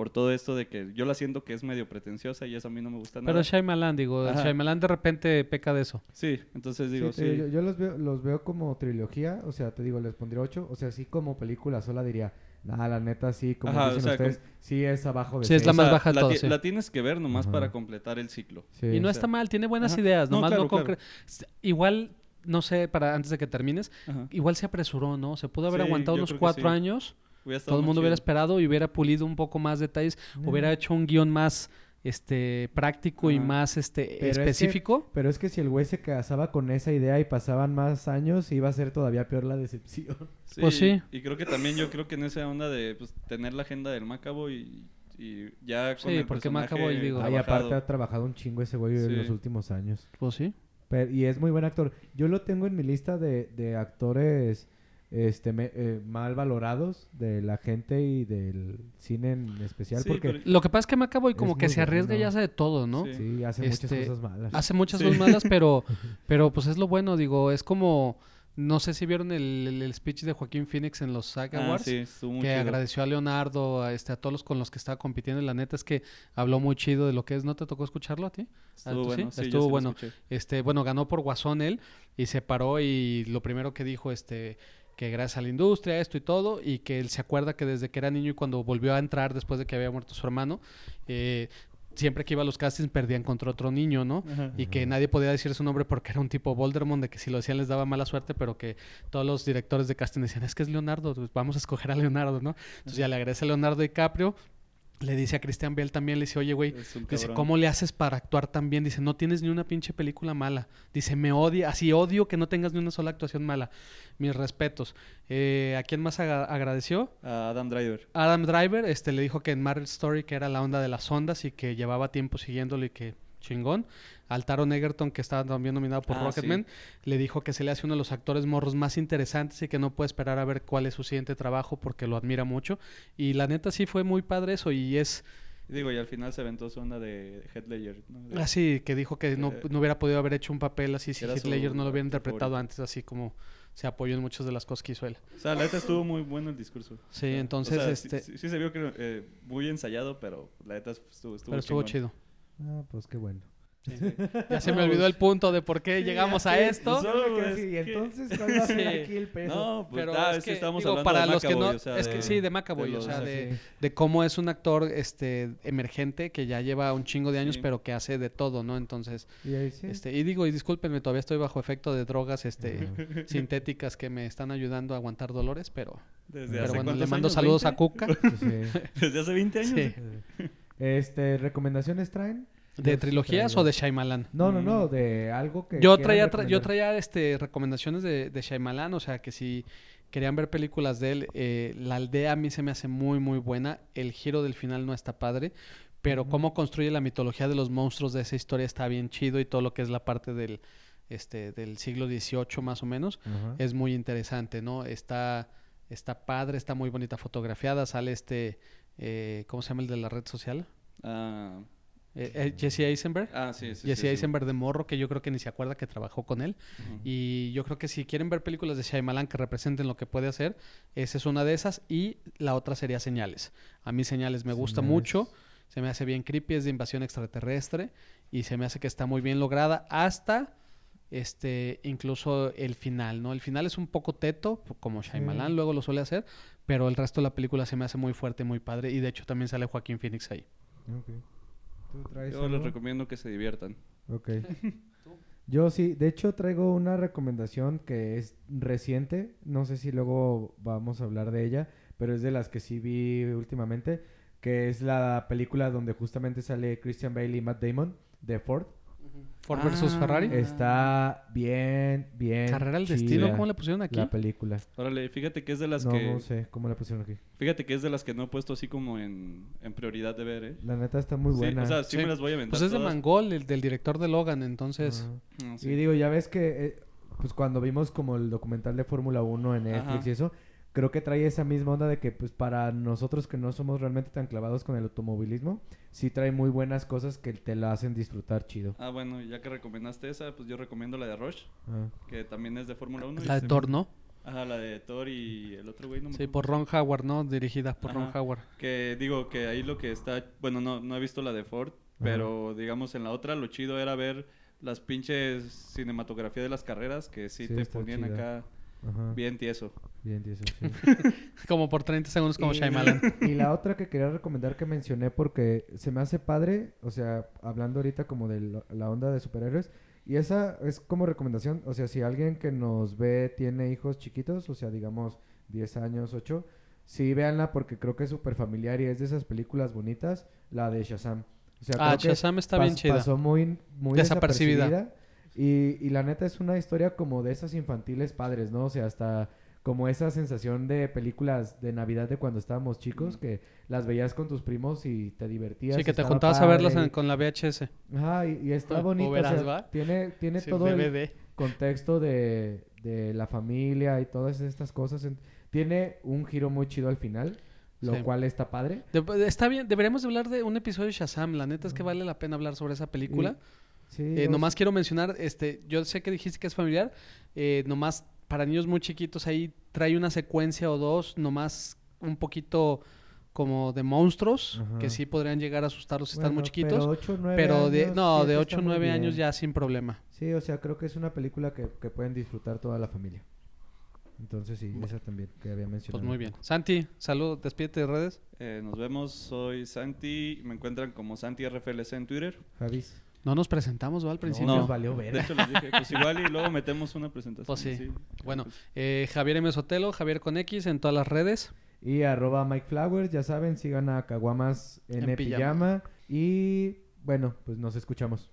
por todo esto de que yo la siento que es medio pretenciosa y eso a mí no me gusta nada. Pero Shyamalan, digo, Ajá. Shyamalan de repente peca de eso. Sí, entonces digo, sí. yo, yo los veo los veo como trilogía, o sea, te digo, les pondría 8, o sea, sí como película sola diría, nada, la neta sí, como Ajá, o dicen sea, ustedes, sí es abajo de Sí, es la O más sea, baja de la, sí. la tienes que ver nomás Ajá. para completar el ciclo. Sí. y no está mal, tiene buenas ajá. ideas, No, nomás claro, no claro. concre- S- Igual, no sé, para antes de que termines, Ajá. igual se apresuró, ¿no? Se pudo haber Sí, aguantado unos cuatro sí. años, todo el mundo hubiera esperado y hubiera pulido un poco más detalles, Mm. hubiera hecho un guion más este práctico y más este Pero es que- específico. Pero es que si el güey se casaba con esa idea y pasaban más años, iba a ser todavía peor la decepción. [LAUGHS] Pues sí. Y creo que también yo creo que en esa onda de pues, tener la agenda del Macabo y, y ya con Sí, el porque personaje Macaboy, digo- trabajado. aparte ha trabajado un chingo ese güey en Sí. los últimos años. Pues sí. Pero- y es muy buen actor. Yo lo tengo en mi lista de, de actores este me- eh, mal valorados de la gente y del cine en especial Sí, porque pero- Lo que pasa es que Macaboy como que se arriesga y bueno. hace de todo, ¿no? Sí. sí, hace Este, muchas cosas malas. Hace muchas Sí. cosas malas, pero, [LAUGHS] pero pues es lo bueno, digo, es como, no sé si vieron el, el- el speech de Joaquín Phoenix en los SAG Ah, Awards, sí, estuvo muy que chido. agradeció a Leonardo, a, este, a todos los con los que estaba compitiendo, y la neta es que habló muy chido de lo que es, ¿no te tocó escucharlo a ti? Estuvo bueno, sí, Estuvo bueno. Este, bueno, ganó por Guasón él, y se paró y lo primero que dijo, este que gracias a la industria, esto y todo, y que él se acuerda que desde que era niño y cuando volvió a entrar después de que había muerto su hermano, eh, siempre que iba a los castings perdían contra otro niño, ¿no? Ajá. y que nadie podía decir su nombre porque era un tipo Voldemort, de que si lo decían les daba mala suerte, pero que todos los directores de casting decían, es que es Leonardo, pues vamos a escoger a Leonardo, ¿no? Entonces ya le agradece a Leonardo DiCaprio, le dice a Christian Bale también, le dice, oye, güey, dice. ¿cómo le haces para actuar tan bien? Dice, no tienes ni una pinche película mala. Dice, me odia, así odio que no tengas ni una sola actuación mala. Mis respetos. Eh, ¿A quién más agradeció? A Adam Driver. Adam Driver este, le dijo que en Marvel Story que era la onda de las ondas y que llevaba tiempo siguiéndolo y que chingón. Al Taron Egerton, que estaba también nominado por Ah, Rocketman, le dijo que se le hace uno de los actores morros más interesantes y que no puede esperar a ver cuál es su siguiente trabajo porque lo admira mucho. Y la neta sí fue muy padre eso y es digo, y al final se aventó su onda de Head Ledger. ¿no? De- así que dijo que no, Eh, no hubiera podido haber hecho un papel así si Ledger no lo hubiera interpretado antes, así como se apoyó en muchas de las cosas que hizo él. O sea, la neta estuvo muy bueno el discurso. Sí, O sea, entonces, o sea, sí- este- Sí, sí se vio que eh, muy ensayado, pero la neta estuvo, estuvo Pero estuvo chido. Ah, pues qué bueno. Ya se [LAUGHS] me olvidó el punto de por qué llegamos a esto. Y entonces, ¿cuál va a ser Sí. aquí el pedo? No, pues Pero ah, es que estamos digo, hablando para de los que no, Macaboy, o sea, es que de- sí, de Macaboy, de o sea, los- de, cómo es un actor este emergente que ya lleva un chingo de años, Sí. pero que hace de todo, ¿no? Entonces, Y ahí sí. este, y digo, y discúlpenme, todavía estoy bajo efecto de drogas este [LAUGHS] sintéticas que me están ayudando a aguantar dolores, pero, Desde pero hace bueno, le mando años, saludos a 20? Cuca. Sí. [LAUGHS] Desde hace 20 años. Este, ¿recomendaciones traen? ¿De trilogías traigo. o de Shyamalan? No, no, no, Mm. de algo que Yo traía, tra- yo traía este, recomendaciones de, de Shyamalan, o sea que si querían ver películas de él, eh, La aldea a mí se me hace muy, muy buena. El giro del final no está padre, pero cómo construye la mitología de los monstruos de esa historia está bien chido y todo lo que es la parte del, este, del siglo XVIII más o menos es muy interesante, ¿no? Está, está padre, está muy bonita fotografiada, sale este, eh, ¿cómo se llama el de la red social? Ah, Eh, eh, Jesse Eisenberg. ah, sí, sí. Jesse sí, sí. Eisenberg de Morro, que yo creo que ni se acuerda que trabajó con él. Y yo creo que si quieren ver películas de Shyamalan que representen lo que puede hacer, esa es una de esas. Y la otra sería Señales. A mí Señales me gusta Señales. mucho. Se me hace bien creepy, es de invasión extraterrestre. Y se me hace que está muy bien lograda hasta este incluso el final, ¿no? El final es un poco teto, como Shyamalan Sí. luego lo suele hacer. Pero el resto de la película se me hace muy fuerte, muy padre. Y de hecho también sale Joaquín Phoenix ahí. Ok. ¿Tú traes Yo les recomiendo que se diviertan. Ok. [LAUGHS] Yo sí, de hecho traigo una recomendación que es reciente, no sé si luego vamos a hablar de ella, pero es de las que sí vi últimamente, que es la película donde justamente sale Christian Bale y Matt Damon, de Ford. Ford versus Ah. Ferrari. Está bien, bien. Carrera chida destino, ¿cómo le pusieron aquí? La película. Órale, fíjate que es de las No, que... no sé cómo la pusieron aquí. Fíjate que es de las que no he puesto así como en, en prioridad de ver, ¿eh? La neta está muy Sí, buena. o sea, sí, Sí. me las voy a aventar Pues es de todas. Mangol, el del director de Logan, entonces... Ajá. Ah, sí. Y digo, ya ves que eh, pues cuando vimos como el documental de Fórmula 1 en Netflix Ajá. y eso, creo que trae esa misma onda de que pues para nosotros que no somos realmente tan clavados con el automovilismo, sí trae muy buenas cosas que te la hacen disfrutar chido. Ah, bueno, ya que recomendaste esa, pues yo recomiendo la de Rush, Ah. que también es de Fórmula 1. y La de Thor, ¿no? Ajá, la de Thor y el otro güey, no me Sí, por Ron Howard, ¿no? Dirigida por Ron. Howard. Que digo que ahí lo que está, bueno, no, no he visto la de Ford, pero digamos en la otra lo chido era ver las pinches cinematografía de las carreras que sí, Sí, te ponían chida. acá Ajá. bien tieso. Bien, tieso, sí. [LAUGHS] Como por 30 segundos como y, Shyamalan. [LAUGHS] y la otra que quería recomendar que mencioné porque se me hace padre, o sea, hablando ahorita como de lo- la onda de superhéroes, y esa es como recomendación, o sea, si alguien que nos ve tiene hijos chiquitos, o sea, digamos 10 años, 8, sí véanla porque creo que es súper familiar y es de esas películas bonitas, la de Shazam. O sea, Ah, creo que Shazam está bien chida. Pasó muy, muy Desapercibida. desapercibida. Y, y la neta es una historia como de esas infantiles padres, ¿no? O sea, hasta como esa sensación de películas de Navidad de cuando estábamos chicos, que las veías con tus primos y te divertías. Sí, que te juntabas a verlas en- con la VHS. Ajá, y, y está [LAUGHS] bonito. o verás, sea, ¿va? tiene tiene Sí, todo el contexto de, de la familia y todas estas cosas. en- Tiene un giro muy chido al final, lo Sí. cual está padre. De- está bien, deberíamos de hablar de un episodio de Shazam. La neta es que vale la pena hablar sobre esa película. Sí, Eh, nomás quiero mencionar, este, yo sé que dijiste que es familiar, eh, nomás para niños muy chiquitos ahí trae una secuencia o dos, nomás un poquito como de monstruos, Ajá. que sí podrían llegar a asustarlos si están muy chiquitos, Pero, ocho, nueve pero de, años, no, de siete 8 o está muy 9 años ya sin problema. Sí, o sea, creo que es una película que, que pueden disfrutar toda la familia. Entonces sí, esa también que había mencionado. Pues muy bien. Santi, salud, despídete de redes. Eh, nos vemos, soy Santi, me encuentran como Santi RFLC en Twitter. Javis. No nos presentamos, ¿va? Al principio. No, No. nos valió De ver. hecho les dije, pues igual y luego metemos una presentación. Pues sí. Bueno, Pues, eh, Javier M. Sotelo, Javier con X en todas las redes. Y arroba Mike Flowers, ya saben, sigan a Caguamas en, En pijama. Y bueno, pues nos escuchamos.